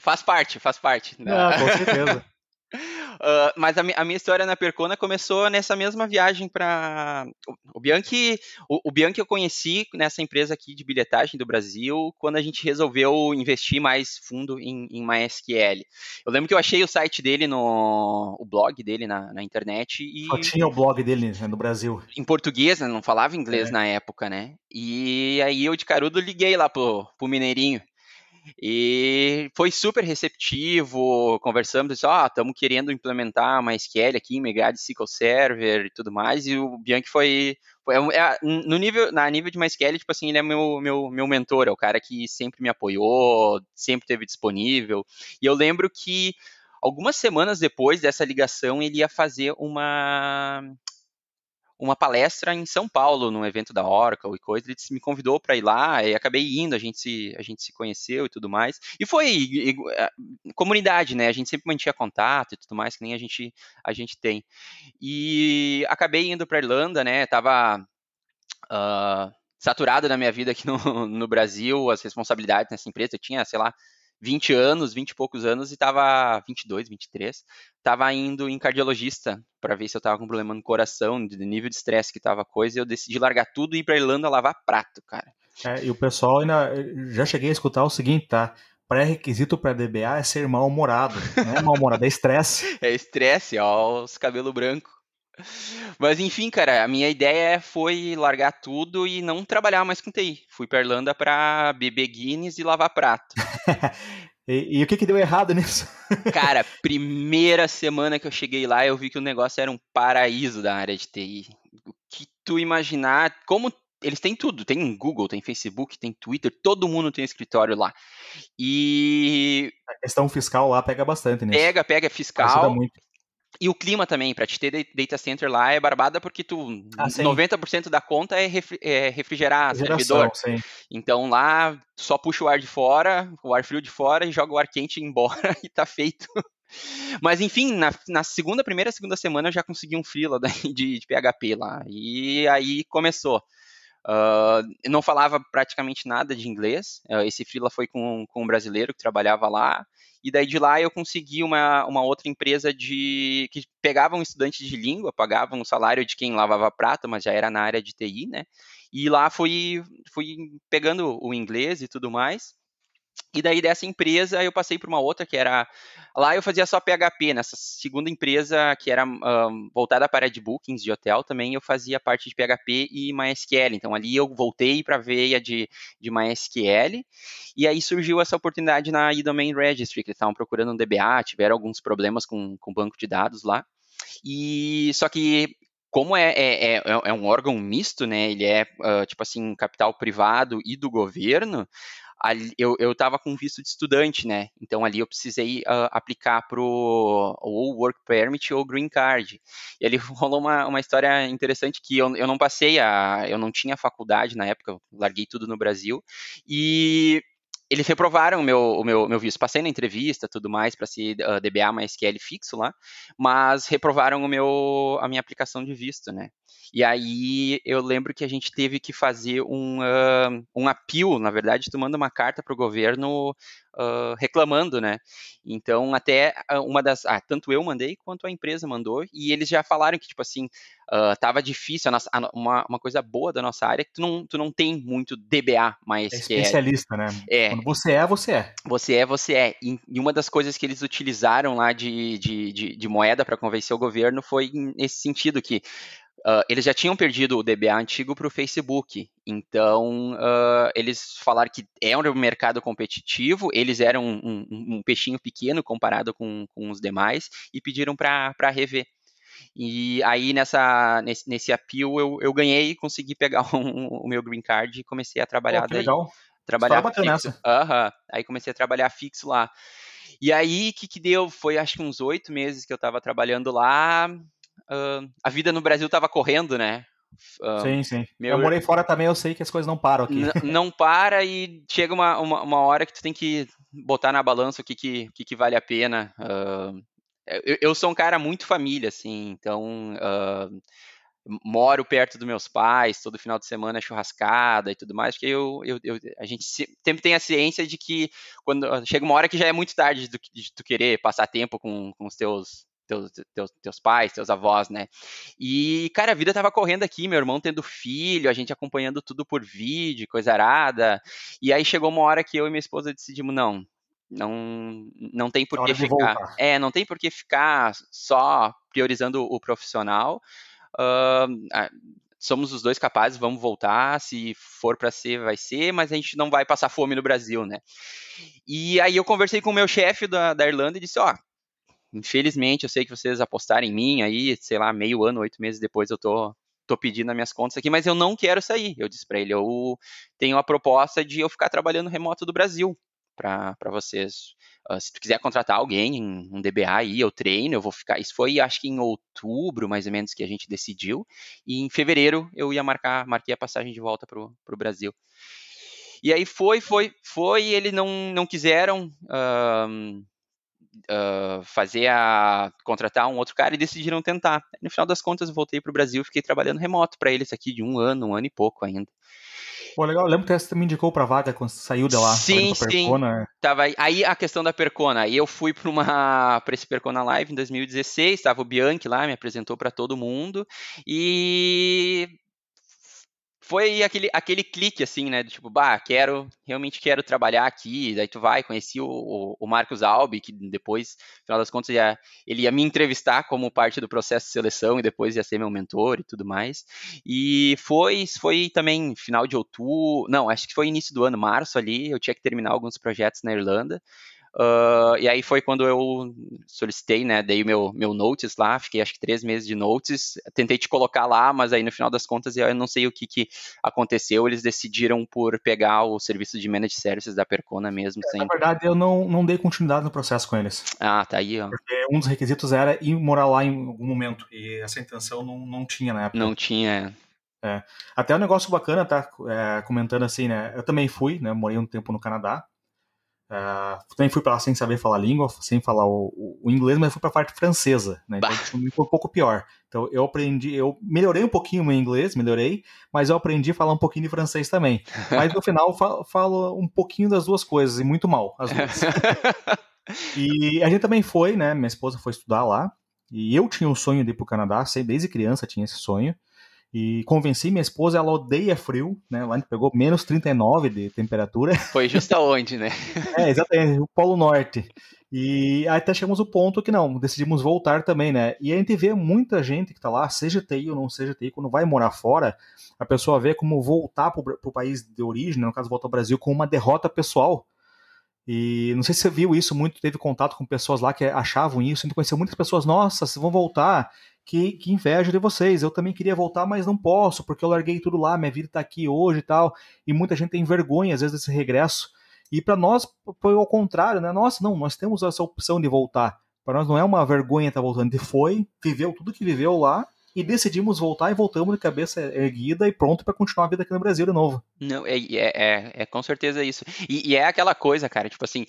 faz parte, faz parte. Não, com certeza. (laughs) Uh, mas a, a, minha história na Percona começou nessa mesma viagem para o Bianchi. O, o, Bianchi eu conheci nessa empresa aqui de bilhetagem do Brasil quando a gente resolveu investir mais fundo em, em MySQL. Eu lembro que eu achei o site dele no o blog dele na, na internet e só tinha o blog dele né, no Brasil em português, né, não falava inglês é. na época, né? E aí eu de carudo liguei lá pro, pro Mineirinho e foi super receptivo, conversamos, disse, ó, oh, estamos querendo implementar uma SQL aqui em Megad SQL Server e tudo mais, e o Bianchi foi, foi é, no nível, na nível de MySQL, tipo assim, ele é meu, meu, meu mentor, é o cara que sempre me apoiou, sempre esteve disponível, e eu lembro que algumas semanas depois dessa ligação, ele ia fazer uma uma palestra em São Paulo, num evento da Oracle e coisa. Ele me convidou para ir lá e acabei indo, a gente, se, a gente se conheceu e tudo mais. E foi e, e, comunidade, né? A gente sempre mantinha contato e tudo mais, que nem a gente, a gente tem. E acabei indo para Irlanda, né? Tava. Uh, saturado na minha vida aqui no, no Brasil, as responsabilidades nessa empresa. Eu tinha, sei lá, 20 anos, 20 e poucos anos, e tava 22, 23, tava indo em cardiologista para ver se eu tava com problema no coração, de nível de estresse que tava a coisa, e eu decidi largar tudo e ir pra Irlanda lavar prato, cara. É, e o pessoal ainda, já cheguei a escutar o seguinte, tá? Pré-requisito para DBA é ser mal-humorado, não é mal-humorado, é estresse. (laughs) é estresse, ó, os cabelos brancos. Mas enfim, cara, a minha ideia foi largar tudo e não trabalhar mais com TI. Fui pra Irlanda pra beber Guinness e lavar prato. (laughs) e, e, o que que deu errado nisso? (laughs) cara, primeira semana que eu cheguei lá, eu vi que o negócio era um paraíso da área de TI. O que tu imaginar, como eles têm tudo, tem Google, tem Facebook, tem Twitter, todo mundo tem escritório lá. E a questão fiscal lá pega bastante, né? Pega, pega fiscal. E o clima também, para te ter data center lá é barbada porque tu ah, 90% da conta é, refri é refrigerar servidor. Sim. Então lá só puxa o ar de fora, o ar frio de fora e joga o ar quente (laughs) embora e tá feito. Mas enfim, na, na segunda, primeira, segunda semana eu já consegui um freela de, de PHP lá. E aí começou. Uh, não falava praticamente nada de inglês. Uh, esse freela foi com, com um brasileiro que trabalhava lá. E daí de lá eu consegui uma, uma outra empresa de que pegava um estudante de língua, pagava um salário de quem lavava prata, mas já era na área de TI, né? E lá fui, fui pegando o inglês e tudo mais. E daí dessa empresa eu passei para uma outra que era. Lá eu fazia só PHP, nessa segunda empresa que era um, voltada para de bookings de hotel, também eu fazia parte de PHP e MySQL. Então ali eu voltei para a veia de, de MySQL. E aí surgiu essa oportunidade na eDomain Registry, que eles estavam procurando um DBA, tiveram alguns problemas com o banco de dados lá. E só que como é, é, é, é, um órgão misto, né? Ele é uh, tipo assim capital privado e do governo eu, eu tava com visto de estudante, né? Então ali eu precisei uh, aplicar pro ou Work Permit ou Green Card. E ali (laughs) rolou uma, uma história interessante que eu, eu não passei a. Eu não tinha faculdade na época, eu larguei tudo no Brasil. E eles reprovaram o meu, o meu, meu visto. Passei na entrevista, tudo mais, para ser uh, DBA mais SQL fixo lá, mas reprovaram o meu, a minha aplicação de visto, né? E aí eu lembro que a gente teve que fazer um, uh, um appeal, na verdade, tomando uma carta para o governo uh, reclamando, né? Então, até uma das. Ah, tanto eu mandei quanto a empresa mandou, e eles já falaram que, tipo assim, uh, tava difícil. A nossa, a, uma, uma coisa boa da nossa área é que tu não, tu não tem muito DBA mais. É especialista, é, né? É. Quando você é, você é. Você é, você é. E, e uma das coisas que eles utilizaram lá de, de, de, de moeda para convencer o governo foi nesse sentido que Uh, eles já tinham perdido o DBA antigo para o Facebook, então uh, eles falaram que é um mercado competitivo, eles eram um, um, um peixinho pequeno comparado com, com os demais e pediram para rever. E aí nessa, nesse, nesse appeal eu, eu ganhei, consegui pegar (laughs) um, o meu green card e comecei a trabalhar oh, daí. Legal. Trabalhar fixo. Uhum. Aí comecei a trabalhar fixo lá. E aí, o que, que deu? Foi acho que uns oito meses que eu estava trabalhando lá uh, a vida no Brasil estava correndo, né? Uh, sim, sim. Meu... Eu morei fora também, eu sei que as coisas não param aqui. não (laughs) para e chega uma, uma, uma, hora que tu tem que botar na balança o que, que, que, que vale a pena. Uh, eu, eu, sou um cara muito família, assim, então moro perto dos meus pais, todo final de semana é churrascada e tudo mais, porque eu, eu, eu, a gente sempre tem a ciência de que quando chega uma hora que já é muito tarde de, de tu querer passar tempo com, com os teus teus, teus, teus pais, teus avós, né? E, cara, a vida tava correndo aqui, meu irmão tendo filho, a gente acompanhando tudo por vídeo, coisa arada. E aí chegou uma hora que eu e minha esposa decidimos, não, não, não tem por que ficar. É, não tem por que ficar só priorizando o profissional. Uh, somos os dois capazes, vamos voltar. Se for para ser, vai ser, mas a gente não vai passar fome no Brasil, né? E aí eu conversei com o meu chefe da, da Irlanda e disse: Ó, Infelizmente, eu sei que vocês apostaram em mim aí, sei lá, meio ano, oito meses depois eu tô, tô pedindo as minhas contas aqui, mas eu não quero sair. Eu disse para ele, eu tenho a proposta de eu ficar trabalhando remoto do Brasil para vocês. Uh, se tu quiser contratar alguém, um DBA aí, eu treino, eu vou ficar. Isso foi, acho que em outubro, mais ou menos, que a gente decidiu. E em fevereiro eu ia marcar, marquei a passagem de volta pro, pro Brasil. E aí foi, foi, foi, eles não, não quiseram. Uh, uh, fazer a contratar um outro cara e decidiram tentar. No final das contas, voltei para o Brasil, fiquei trabalhando remoto para eles aqui de um ano, um ano e pouco ainda. Pô, legal. Eu lembro que você me indicou pra vaga quando você saiu de lá. Sim, sim. Percona. Tava aí, aí a questão da Percona. Aí eu fui para uma esse Percona Live em 2016, tava o Bianchi lá, me apresentou para todo mundo e foi aquele, aquele clique, assim, né? tipo, bah, quero, realmente quero trabalhar aqui. Daí tu vai, conheci o, o Marcos Albi, que depois, no final das contas, ia, ele ia me entrevistar como parte do processo de seleção e depois ia ser meu mentor e tudo mais. E foi, foi também final de outubro, não, acho que foi início do ano, março ali, eu tinha que terminar alguns projetos na Irlanda. Uh, e aí foi quando eu solicitei, né? Dei meu, meu notice lá, fiquei acho que três meses de notice. Tentei te colocar lá, mas aí no final das contas eu não sei o que, que aconteceu. Eles decidiram por pegar o serviço de managed services da Percona mesmo. É, sem... Na verdade, eu não, não dei continuidade no processo com eles. Ah, tá aí, ó. Porque um dos requisitos era ir morar lá em algum momento. E essa intenção não, não tinha na época. Não tinha. É. Até um negócio bacana, tá? É, comentando assim, né? Eu também fui, né? Morei um tempo no Canadá. Uh, também fui para lá sem saber falar língua, sem falar o, o inglês, mas fui para a parte francesa, né? Então foi um pouco pior. Então eu aprendi, eu melhorei um pouquinho o meu inglês, melhorei, mas eu aprendi a falar um pouquinho de francês também. Mas no final falo, falo um pouquinho das duas coisas e muito mal as duas. (laughs) e a gente também foi, né? Minha esposa foi estudar lá e eu tinha o sonho de ir para o Canadá, desde criança tinha esse sonho. E convenci minha esposa, ela odeia frio, né? Lá a gente pegou menos 39 de temperatura. (laughs) Foi justo aonde, né? é, exatamente, o Polo Norte. E até chegamos ao ponto que não, decidimos voltar também, né? E a gente vê muita gente que tá lá, seja TI ou não seja TI, quando vai morar fora, a pessoa vê como voltar pro, pro país de origem, né? no caso voltar ao Brasil, com uma derrota pessoal. E não sei se você viu isso muito, teve contato com pessoas lá que achavam isso, a gente conheceu muitas pessoas, nossa, se vão voltar, que, que inveja de vocês. Eu também queria voltar, mas não posso, porque eu larguei tudo lá, minha vida está aqui hoje e tal. E muita gente tem vergonha, às vezes, desse regresso. E para nós foi ao contrário, né? Nossa, não, nós temos essa opção de voltar. Para nós não é uma vergonha estar tá voltando. Ele foi, viveu tudo que viveu lá e decidimos voltar e voltamos de cabeça erguida e pronto para continuar a vida aqui no Brasil de novo. Não, é, é, é, é com certeza isso. E, e, é aquela coisa, cara, tipo assim,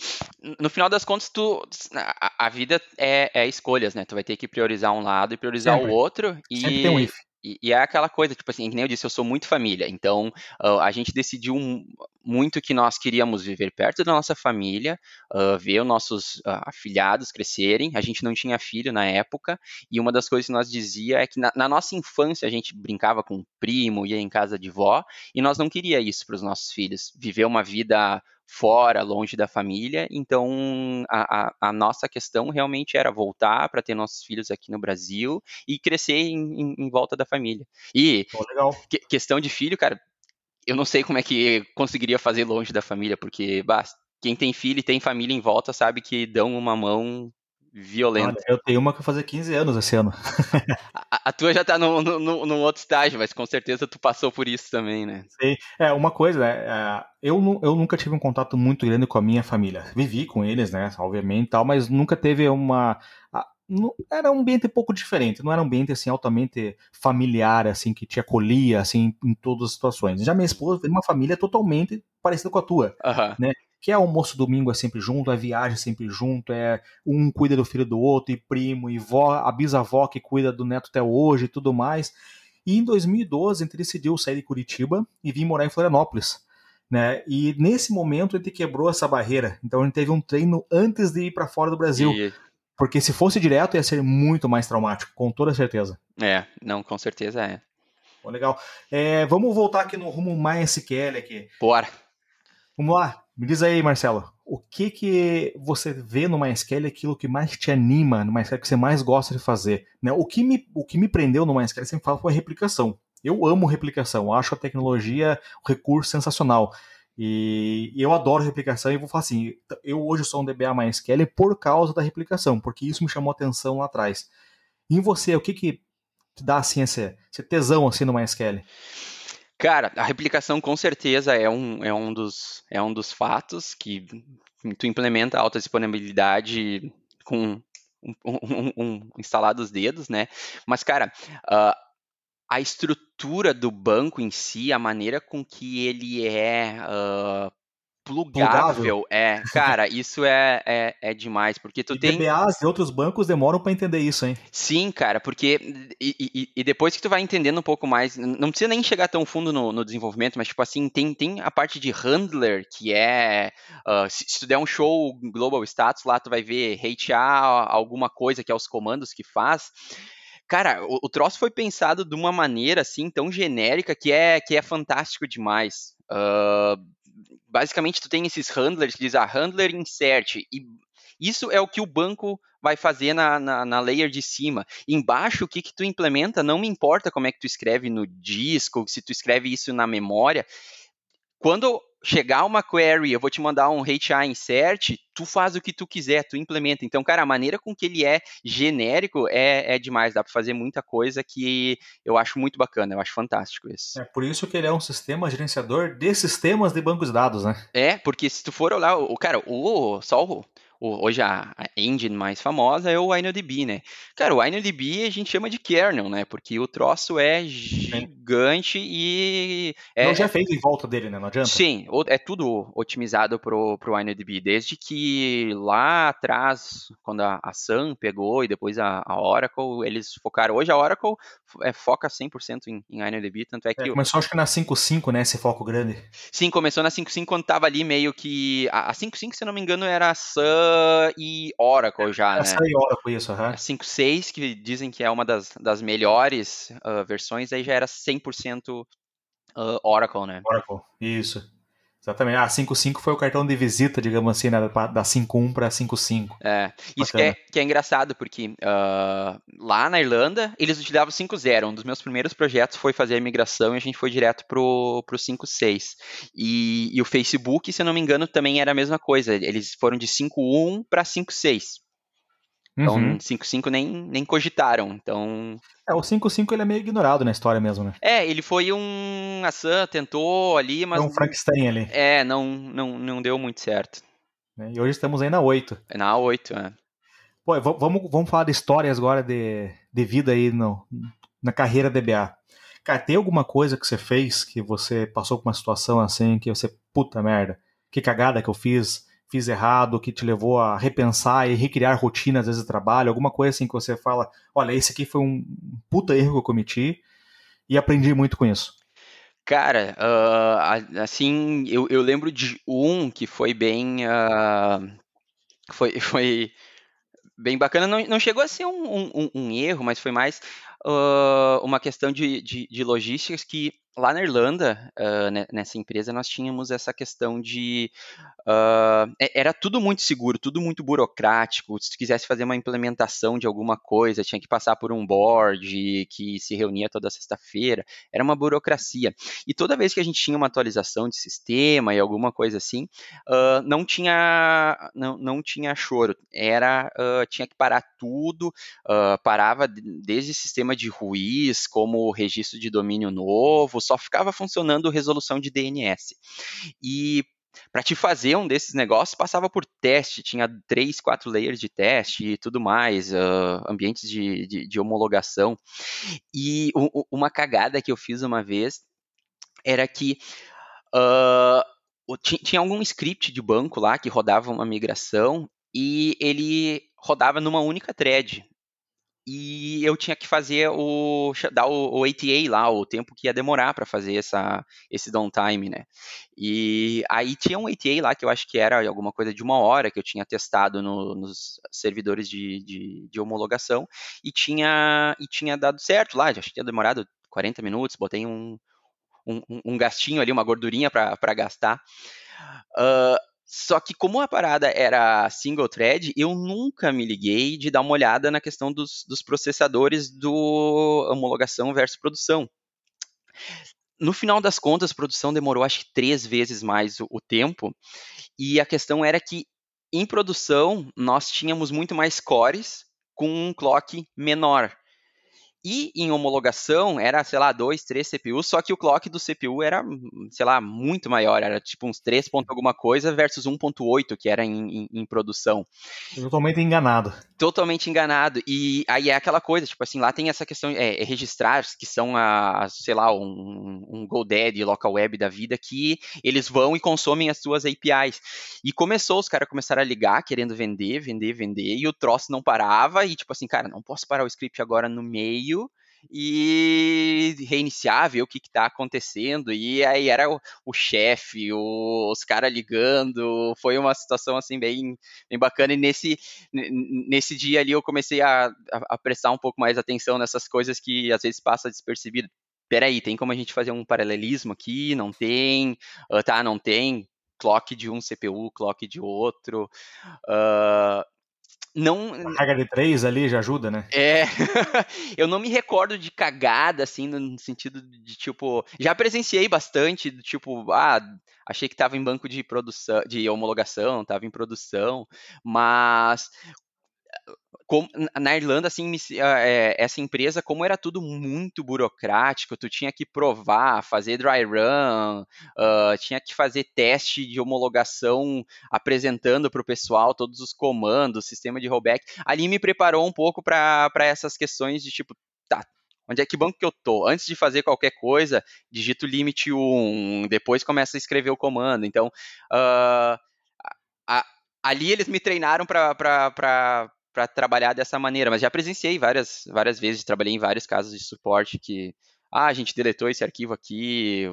no final das contas, tu, a, a vida é, é, escolhas, né? Tu vai ter que priorizar um lado e priorizar Sempre. o outro. E, Sempre tem um if. E, e, é aquela coisa, tipo assim, que nem eu disse, eu sou muito família. Então, uh, a gente decidiu muito que nós queríamos viver perto da nossa família, uh, ver os nossos uh, afilhados crescerem. A gente não tinha filho na época, e uma das coisas que nós dizia é que na, na nossa infância a gente brincava com o primo, ia em casa de vó, e nós não queria isso para os nossos filhos, viver uma vida fora, longe da família. Então, a, a, a nossa questão realmente era voltar para ter nossos filhos aqui no Brasil e crescer em, em, em volta da família. E oh, que, questão de filho, cara, eu não sei como é que conseguiria fazer longe da família, porque bah, quem tem filho e tem família em volta sabe que dão uma mão violenta. eu tenho uma que fazer 15 anos esse ano. (laughs) a, a, tua já tá no, outro estágio, mas com certeza tu passou por isso também, né? Sim. É, uma coisa, né? É, eu, eu nunca tive um contato muito grande com a minha família. Vivi com eles, né? Obviamente tal, mas nunca teve uma. Era um ambiente um pouco diferente, não era um ambiente assim altamente familiar, assim, que te acolhia assim em todas as situações. Já minha esposa tem uma família totalmente parecida com a tua, uhum. né? que é almoço domingo é sempre junto, é viagem sempre junto, é um cuida do filho do outro, e primo, e vó, a bisavó que cuida do neto até hoje e tudo mais. E em 2012 ele decidiu sair de Curitiba e vir morar em Florianópolis. Né? E nesse momento ele quebrou essa barreira. Então ele teve um treino antes de ir para fora do Brasil. E... Porque se fosse direto ia ser muito mais traumático, com toda certeza. É, não, com certeza é. Pô, legal. É, vamos voltar aqui no rumo MySQL aqui. Bora. Vamos lá. Me diz aí, Marcelo, o que que você vê no MySQL aquilo que mais te anima no MySQL, que você mais gosta de fazer? Né? O, que me, o que me prendeu no MySQL, sempre falo, foi a replicação. Eu amo replicação, acho a tecnologia, o recurso sensacional. E eu adoro replicação e vou falar assim, eu hoje sou um DBA MySQL por causa da replicação, porque isso me chamou atenção lá atrás. E em você, o que que te dá assim esse, esse tesão assim no MySQL? Cara, a replicação com certeza é um, é um, dos, é um dos fatos que tu implementa a alta disponibilidade com um, um, um, instalados dedos, né? Mas, cara, uh, a estrutura do banco em si, a maneira com que ele é uh, plugável, é, (laughs) cara, isso é, é, é, demais, porque tu e tem... DBAs e outros bancos demoram para entender isso, hein? Sim, cara, porque, e, e, e, depois que tu vai entendendo um pouco mais, não precisa nem chegar tão fundo no, no desenvolvimento, mas, tipo assim, tem, tem a parte de handler, que é, uh, se, se, tu der um show global status lá, tu vai ver hatear alguma coisa, que é os comandos que faz, Cara, o, o troço foi pensado de uma maneira assim tão genérica que é que é fantástico demais. Uh, basicamente, tu tem esses handlers que diz a ah, handler insert e isso é o que o banco vai fazer na, na, na, layer de cima. Embaixo, o que, que tu implementa, não me importa como é que tu escreve no disco, se tu escreve isso na memória. Quando chegar uma query, eu vou te mandar um HA insert, tu faz o que tu quiser, tu implementa. Então, cara, a maneira com que ele é genérico é, é demais, dá para fazer muita coisa que eu acho muito bacana, eu acho fantástico isso. É por isso que ele é um sistema gerenciador de sistemas de bancos de dados, né? É, porque se tu for olhar, o cara, o só o hoje a, a, engine mais famosa é o InnoDB, né? Cara, o InnoDB a gente chama de kernel, né? Porque o troço é gigante e... É, Não já é feito em volta dele, né? Não adianta? Sim, é tudo otimizado pro, pro InnoDB, desde que lá atrás, quando a, a Sun pegou e depois a, a Oracle, eles focaram... Hoje a Oracle é, foca 100% em, em InnoDB, tanto é que... É, começou acho que na 5.5, né? Esse foco grande. Sim, começou na 5.5 quando tava ali meio que... A, a 5.5, se não me engano, era a Sun e Oracle já, Essa né? e Oracle, isso, aham. Uhum. A 5.6, que dizem que é uma das, das melhores uh, versões, aí já era 100% uh, Oracle, né? Oracle, isso. Exatamente. Ah, 5.5 foi o cartão de visita, digamos assim, né, da 5.1 para 5.5. É, isso que é, que é, engraçado, porque uh, lá na Irlanda eles utilizavam 5.0. Um dos meus primeiros projetos foi fazer a migração e a gente foi direto pro, pro 5.6. E, e o Facebook, se eu não me engano, também era a mesma coisa. Eles foram de 5.1 para 5.6. Então, uhum. 5.5 nem, nem cogitaram. Então. É, o 5.5 ele é meio ignorado na história mesmo, né? É, ele foi um. A Sam tentou ali, mas. Foi um Frankenstein ali. É, não, não, não deu muito certo. É, e hoje estamos aí na 8. É na 8, é. Pô, vamos, vamos falar de histórias agora de, de vida aí no, na carreira DBA. Cara, tem alguma coisa que você fez que você passou por uma situação assim que você, puta merda, que cagada que eu fiz? Fiz errado, que te levou a repensar e recriar rotinas, às vezes, de trabalho, alguma coisa assim que você fala, olha, esse aqui foi um puta erro que eu cometi e aprendi muito com isso? Cara, uh, assim, eu, eu, lembro de um que foi bem. Uh, foi, (laughs) foi bem bacana. Não, não chegou a ser um, um, um erro, mas foi mais uh, uma questão de, de, de logísticas que lá na Irlanda, uh, nessa empresa, nós tínhamos essa questão de. Uh, era tudo muito seguro, tudo muito burocrático. Se tu quisesse fazer uma implementação de alguma coisa, tinha que passar por um board que se reunia toda sexta-feira. Era uma burocracia. E toda vez que a gente tinha uma atualização de sistema e alguma coisa assim, uh, não tinha não, não tinha choro. Era tinha que parar tudo, parava desde sistema de ruiz, como registro de domínio novo só ficava funcionando resolução de DNS. E para te fazer um desses negócios passava por teste, tinha três, quatro layers de teste e tudo mais, uh, ambientes de, de, de, homologação. E o, uma cagada que eu fiz uma vez era que uh, tinha algum script de banco lá que rodava uma migração e ele rodava numa única thread. E eu tinha que fazer o dar o, o ATA lá, o tempo que ia demorar para fazer essa, esse downtime, né? E aí tinha um ATA lá que eu acho que era alguma coisa de uma hora que eu tinha testado no, nos servidores de, de, de, homologação e tinha, e tinha dado certo lá, que tinha demorado 40 minutos, botei um, um, um gastinho ali, uma gordurinha para gastar. Uh, só que como a parada era single thread, eu nunca me liguei de dar uma olhada na questão dos, dos processadores do homologação versus produção. No final das contas, produção demorou acho que três vezes mais o, o tempo, e a questão era que em produção nós tínhamos muito mais cores com um clock menor. E em homologação era, sei lá, 2, 3 CPUs, só que o clock do CPU era, sei lá, muito maior, era tipo uns 3 ponto alguma coisa versus 1.8 que era em, em, em, produção. Totalmente enganado. Totalmente enganado. E aí é aquela coisa, tipo assim, lá tem essa questão, é, é registrar, que são a, a, sei lá, um, um GoDaddy, local web da vida, que eles vão e consomem as suas APIs. E começou, os caras começaram a ligar, querendo vender, vender, vender, e o troço não parava, e tipo assim, cara, não posso parar o script agora no meio e reiniciar, ver o que está acontecendo. E aí era o, o chefe, os caras ligando. Foi uma situação assim bem, bem bacana. E nesse, nesse dia ali eu comecei a, a, a prestar um pouco mais atenção nessas coisas que às vezes passa despercebido. Peraí, tem como a gente fazer um paralelismo aqui? Não tem? Uh, tá, não tem clock de um CPU, clock de outro. Uh, não. A carga de três ali já ajuda, né? É. (laughs) eu não me recordo de cagada, assim, no sentido de, tipo. Já presenciei bastante, tipo, ah, achei que tava em banco de produção, de homologação, tava em produção, mas como, na Irlanda, assim, é, essa empresa, como era tudo muito burocrático, tu tinha que provar, fazer dry run, uh, tinha que fazer teste de homologação apresentando para o pessoal todos os comandos, sistema de rollback. Ali me preparou um pouco para essas questões de tipo, tá, onde é que banco que eu tô? Antes de fazer qualquer coisa, digito limite 1, depois começa a escrever o comando. Então, uh, a, ali eles me treinaram para para trabalhar dessa maneira, mas já presenciei várias, várias vezes, trabalhei em vários casos de suporte que, ah, a gente deletou esse arquivo aqui,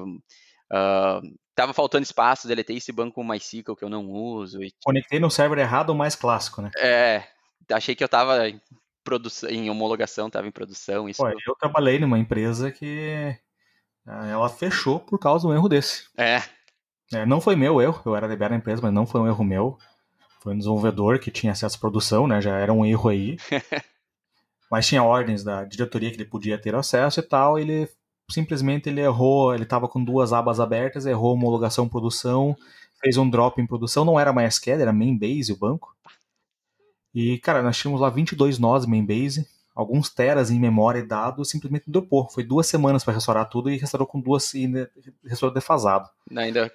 uh, tava faltando espaço, deletei esse banco MySQL que eu não uso. E... Conectei no server errado, o mais clássico, né? É, achei que eu tava em, produção, em homologação, tava em produção. Isso Pô, eu trabalhei numa empresa que ah, ela fechou por causa de um erro desse. É. é não foi meu erro, eu era DB na empresa, mas não foi um erro meu. Foi um desenvolvedor que tinha acesso à produção, né? Já era um erro aí. (laughs) Mas tinha ordens da diretoria que ele podia ter acesso e tal. ele simplesmente ele errou, ele estava com duas abas abertas, errou homologação produção, fez um drop em produção, não era MySQL, era Mainbase o banco. E, cara, nós tínhamos lá 22 nós Mainbase, alguns teras em memória e dados, simplesmente dropou. Foi duas semanas para restaurar tudo e restaurou com duas e restaurou defasado. Ainda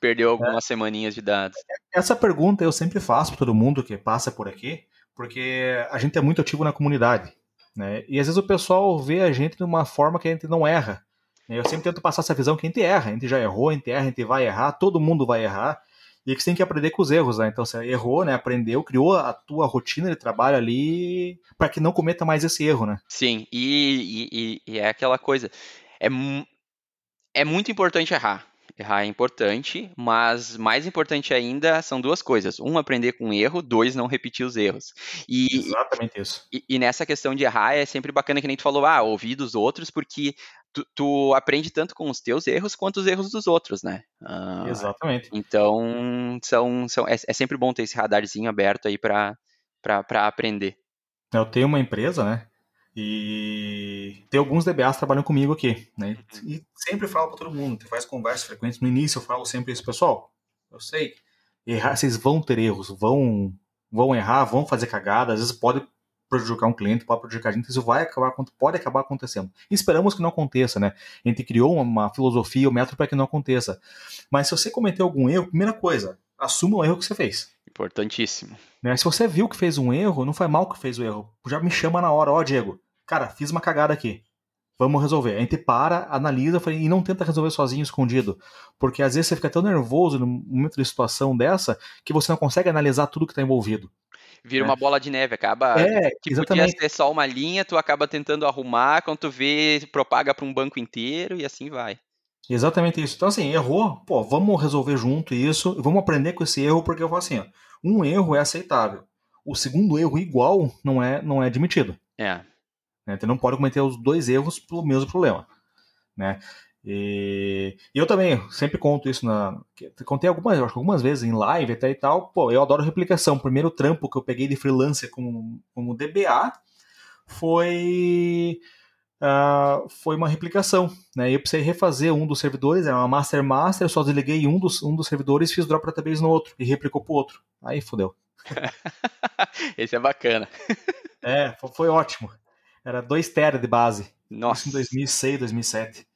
perdeu algumas é. semaninhas de dados. Essa pergunta eu sempre faço para todo mundo que passa por aqui, porque a gente é muito ativo na comunidade. Né? E às vezes o pessoal vê a gente de uma forma que a gente não erra. Eu sempre tento passar essa visão que a gente erra. A gente já errou, a gente erra, a gente vai errar, todo mundo vai errar. E que você tem que aprender com os erros, né? Então você errou, né? Aprendeu, criou a tua rotina de trabalho ali para que não cometa mais esse erro, né? Sim, e, e, e é aquela coisa. É, é muito importante errar. Errar é importante, mas mais importante ainda são duas coisas. Um, aprender com erro. Dois, não repetir os erros. E, Exatamente isso. E, e, nessa questão de errar é sempre bacana que nem tu falou, ah, ouvir dos outros, porque tu, tu aprende tanto com os teus erros quanto os erros dos outros, né? Uh, Exatamente. Então, são, são, é, é, sempre bom ter esse radarzinho aberto aí para aprender. Eu tenho uma empresa, né? E tem alguns DBAs trabalhando comigo aqui, né? Uhum. E sempre falo para todo mundo, faz conversas frequentes. No início eu falo sempre isso, pessoal. Eu sei, errar, vocês vão ter erros, vão, vão errar, vão fazer cagada, às vezes pode prejudicar um cliente, pode prejudicar a gente, isso vai acabar, pode acabar acontecendo. E esperamos que não aconteça, né? A gente criou uma, filosofia, um método para que não aconteça. Mas se você cometeu algum erro, primeira coisa, assuma o erro que você fez. Importantíssimo. Né? Se você viu que fez um erro, não foi mal que fez o erro. Já me chama na hora, ó, Diego, cara, fiz uma cagada aqui. Vamos resolver. A gente para, analisa e não tenta resolver sozinho, escondido. Porque às vezes você fica tão nervoso no momento de situação dessa que você não consegue analisar tudo que está envolvido. Vira uma bola de neve, acaba. É, que exatamente. podia ser só uma linha, tu acaba tentando arrumar, quando tu vê, propaga para um banco inteiro e assim vai. Exatamente isso. Então, assim, errou, pô, vamos resolver junto isso, vamos aprender com esse erro, porque eu falo assim, ó, um erro é aceitável. O segundo erro igual não é, não é admitido. É. Né? Tu não pode cometer os dois erros pelo mesmo problema. Né? E, eu também sempre conto isso na. Contei algumas, algumas vezes em live até e tal. Pô, eu adoro replicação. O primeiro trampo que eu peguei de freelancer como, como DBA foi. Uh, foi uma replicação. Né? Eu precisei refazer um dos servidores, era uma master master, só desliguei um dos, um dos servidores, fiz drop database no outro e replicou pro outro. Aí fodeu. (laughs) Esse é bacana. é, foi, foi ótimo. Era 2 tera de base. Nossa. Isso em 2006, 2007.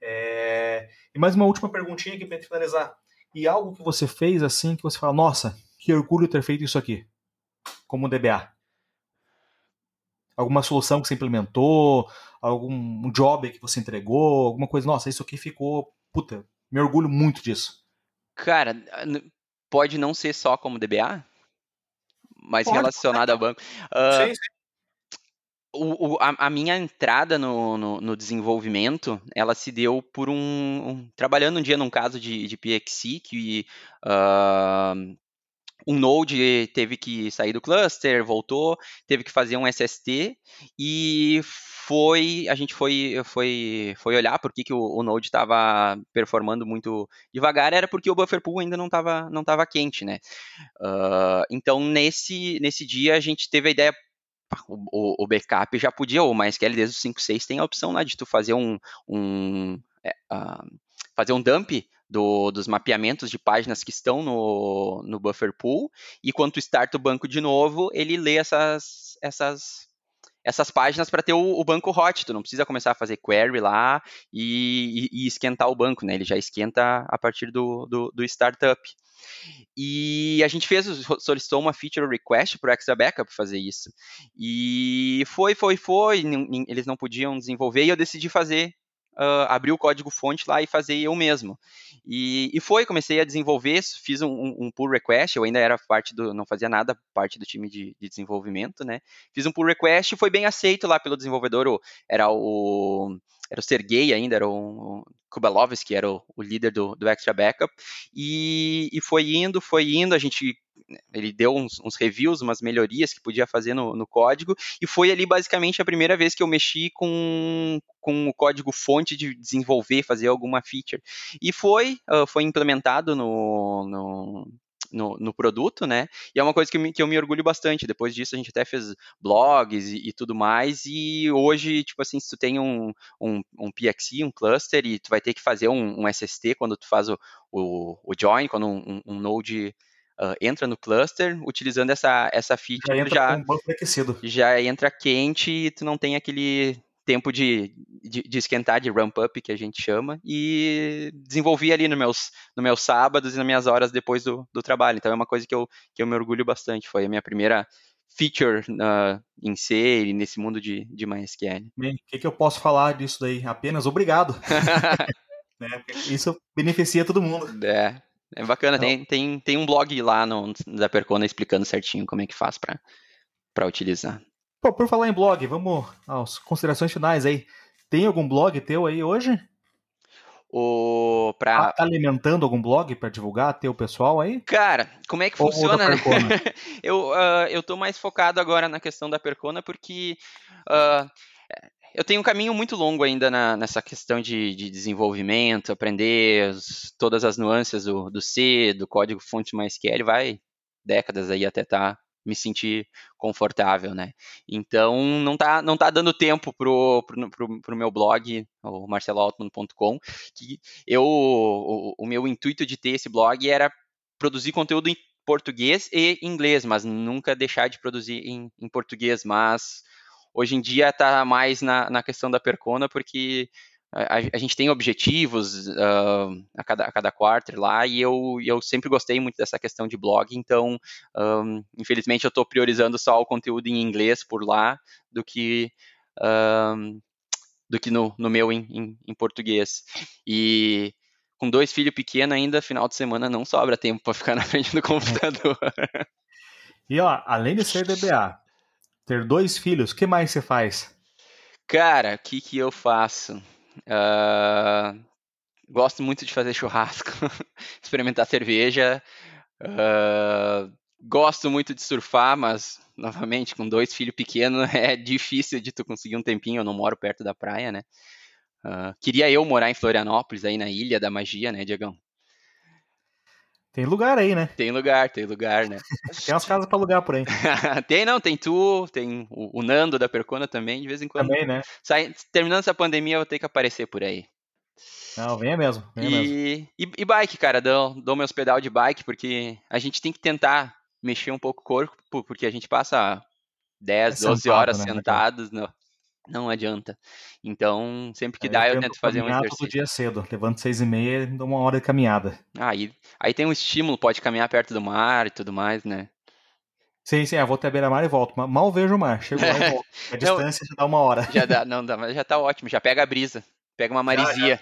É... E mais uma última perguntinha aqui pra gente finalizar. E algo que você fez assim que você fala, nossa, que orgulho ter feito isso aqui, como DBA? Alguma solução que você implementou, algum job que você entregou, alguma coisa, nossa, isso aqui ficou, puta, me orgulho muito disso. Cara, pode não ser só como DBA, mas pode, relacionado pode. a banco. Uh, sim, sim o, o, a, a, minha entrada no, no, no, desenvolvimento, ela se deu por um, um, trabalhando um dia num caso de, de PXC que uh, um node teve que sair do cluster, voltou, teve que fazer um SST e foi a gente foi foi foi olhar por que, que o, o node estava performando muito devagar era porque o buffer pool ainda não estava não tava quente, né? Uh, então nesse nesse dia a gente teve a ideia o, o, backup já podia, o MySQL desde o 5.6 tem a opção lá de tu fazer um, um é, uh, fazer um dump do, dos mapeamentos de páginas que estão no, no buffer pool e quando tu starta o banco de novo, ele lê essas, essas, essas páginas para ter o, o, banco hot. Tu não precisa começar a fazer query lá e, e, e esquentar o banco, né? Ele já esquenta a partir do, do, do startup. E a gente fez, solicitou uma feature request para o Extra Backup fazer isso. E foi, foi, foi, eles não podiam desenvolver e eu decidi fazer uh, abrir o código fonte lá e fazer eu mesmo. E, e foi, comecei a desenvolver, fiz um, um, pull request, eu ainda era parte do, não fazia nada parte do time de, de desenvolvimento, né? Fiz um pull request e foi bem aceito lá pelo desenvolvedor, era o era o Sergei ainda, era o Kubalovski, era o, o líder do, do Extra Backup, e, e foi indo, foi indo, a gente ele deu uns, uns, reviews, umas melhorias que podia fazer no, no, código, e foi ali basicamente a primeira vez que eu mexi com, com o código fonte de desenvolver, fazer alguma feature. E foi, uh, foi implementado no, no no, no, produto, né? E é uma coisa que, me, que, eu me orgulho bastante. Depois disso, a gente até fez blogs e, e, tudo mais. E hoje, tipo assim, se tu tem um, um, um PXE, um cluster, e tu vai ter que fazer um, um SST quando tu faz o, o, o join, quando um, um node Uh, entra no cluster, utilizando essa, essa feature, já entra, já, já entra quente e tu não tem aquele tempo de, de, de, esquentar, de ramp up, que a gente chama, e desenvolvi ali nos meus, no meus sábados e nas minhas horas depois do, do trabalho. Então é uma coisa que eu, que eu me orgulho bastante. Foi a minha primeira feature uh, em C e nesse mundo de, de MySQL. Bem, o que, que eu posso falar disso daí? Apenas obrigado. (laughs) (laughs) né? Isso beneficia todo mundo. É, é bacana. Então, tem, tem, tem um blog lá no, da Percona explicando certinho como é que faz para utilizar. Pô, por falar em blog, vamos às considerações finais aí. Tem algum blog teu aí hoje? O pra... Tá, tá alimentando algum blog para divulgar teu pessoal aí? Cara, como é que ou, funciona? Ou (laughs) eu, uh, eu tô mais focado agora na questão da Percona porque uh, eu tenho um caminho muito longo ainda na, nessa questão de, de desenvolvimento, aprender as, todas as nuances do, do C, do código fonte MySQL, vai décadas aí até estar tá me sentir confortável, né? Então não tá, não tá dando tempo pro, pro, pro, pro meu blog, o marceloaltman.com, que eu o, o, meu intuito de ter esse blog era produzir conteúdo em português e inglês, mas nunca deixar de produzir em, em português, mas hoje em dia está mais na, na questão da Percona, porque a, a, gente tem objetivos uh, a, cada, a cada quarter lá e eu, eu sempre gostei muito dessa questão de blog, então um, infelizmente eu estou priorizando só o conteúdo em inglês por lá do que um, do que no, no meu em, em, em, português. E com dois filhos pequenos ainda, final de semana não sobra tempo para ficar (laughs) na frente do computador. E ó, além de ser DBA, ter dois filhos, o que mais você faz? Cara, o que, que eu faço? Uh, gosto muito de fazer churrasco, (laughs) experimentar cerveja. Uh, gosto muito de surfar, mas, novamente, com dois filhos pequenos, (laughs) é difícil de tu conseguir um tempinho. Eu não moro perto da praia, né? Uh, queria eu morar em Florianópolis, aí na Ilha da Magia, né, Diegão? Tem lugar aí, né? Tem lugar, tem lugar, né? (laughs) tem umas casas para alugar por aí. (laughs) tem, não, tem tu, tem o, o, Nando da Percona também, de vez em quando. Também, né? Sai, terminando essa pandemia, eu vou ter que aparecer por aí. Não, venha mesmo. Venha e, mesmo. E, e, bike, cara, dou, dou meus pedal de bike, porque a gente tem que tentar mexer um pouco o corpo, porque a gente passa 10, é 12 sentado, horas né, sentados no, não adianta. Então, sempre que aí dá, eu, eu tento fazer um exercício. todo dia cedo, levanto seis e meia e dou uma hora de caminhada. Aí, aí tem um estímulo, pode caminhar perto do mar e tudo mais, né? Sim, sim, eu vou até beira-mar e volto. Mal vejo o mar, chego lá e volto. (laughs) A distância já dá uma hora. Já dá, não dá, mas já tá ótimo, já pega a brisa, pega uma marisia. Já, já.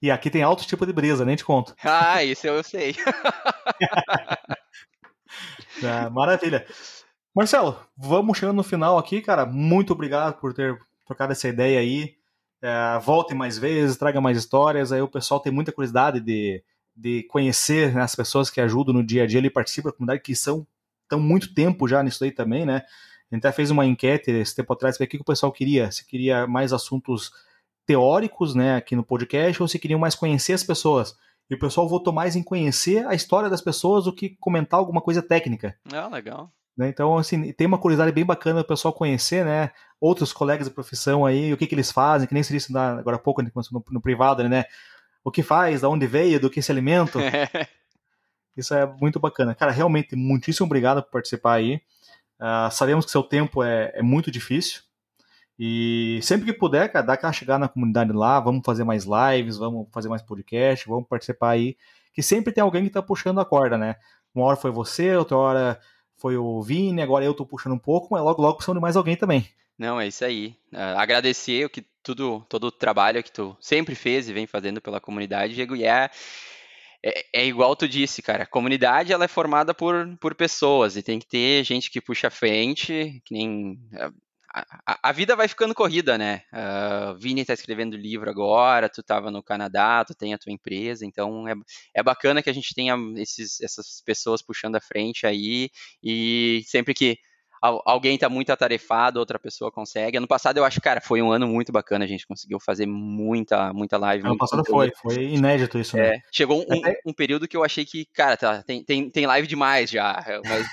E aqui tem alto tipo de brisa, nem te conto. (laughs) Ah, isso eu sei. (laughs) ah, maravilha. Marcelo, vamos chegando no final aqui, cara. Muito obrigado por ter trocado essa ideia aí. É, volte mais vezes, traga mais histórias. Aí o pessoal tem muita curiosidade de, de conhecer né, as pessoas que ajudam no dia a dia ali, participam da comunidade, que são estão muito tempo já nisso aí também, né? A gente até fez uma enquete esse tempo atrás para o que o pessoal queria. Se queria mais assuntos teóricos, né, aqui no podcast, ou se queriam mais conhecer as pessoas. E o pessoal votou mais em conhecer a história das pessoas do que comentar alguma coisa técnica. Ah, legal. Né? Então, assim, tem uma curiosidade bem bacana o pessoal conhecer, né? Outros colegas da profissão aí, o que, que eles fazem, que nem se disse agora há pouco no, no privado, né? O que faz, da onde veio, do que se alimenta. (laughs) Isso é muito bacana. Cara, realmente, muitíssimo obrigado por participar aí. Uh, sabemos que seu tempo é, é, muito difícil. E sempre que puder, cara, dá aquela chegada na comunidade lá, vamos fazer mais lives, vamos fazer mais podcast, vamos participar aí. Que sempre tem alguém que tá puxando a corda, né? Uma hora foi você, outra hora foi o Vini, agora eu tô puxando um pouco, mas logo, logo precisamos de mais alguém também. Não, é isso aí. Uh, agradecer o que tudo, todo o trabalho que tu sempre fez e vem fazendo pela comunidade, Diego, e é, é, é, igual tu disse, cara, a comunidade ela é formada por, por pessoas e tem que ter gente que puxa a frente, que nem a, a, vida vai ficando corrida, né? Uh, Vini tá escrevendo livro agora, tu estava no Canadá, tu tem a tua empresa, então é, é bacana que a gente tenha esses, essas pessoas puxando a frente aí e sempre que alguém está muito atarefado, outra pessoa consegue. Ano passado eu acho, cara, foi um ano muito bacana, a gente conseguiu fazer muita, muita live. Ano passado foi, foi inédito isso, né? É, chegou um, um, um, período que eu achei que, cara, tá, tem, tem, tem live demais já, mas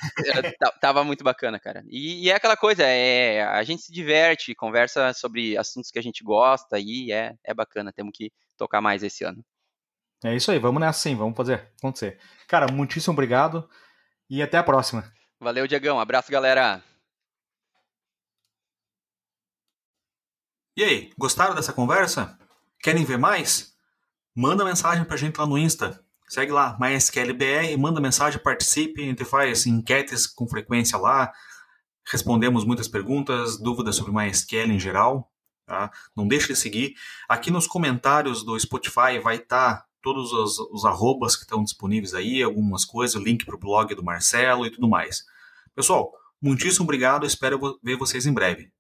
tava muito bacana, cara. E, e, é aquela coisa, é, a gente se diverte, conversa sobre assuntos que a gente gosta e é, é bacana, temos que tocar mais esse ano. É isso aí, vamos nessa sim, vamos fazer acontecer. Cara, muitíssimo obrigado e até a próxima. Valeu, Diegão. Abraço, galera. E aí, gostaram dessa conversa? Querem ver mais? Manda mensagem pra gente lá no Insta. Segue lá, MySQLBR, manda mensagem, participe, a gente faz enquetes com frequência lá, respondemos muitas perguntas, dúvidas sobre MySQL em geral. Tá? Não deixe de seguir. Aqui nos comentários do Spotify vai estar tá todos os, os arrobas que estão disponíveis aí, algumas coisas, link para o blog do Marcelo e tudo mais. Pessoal, muitíssimo obrigado, espero ver vocês em breve.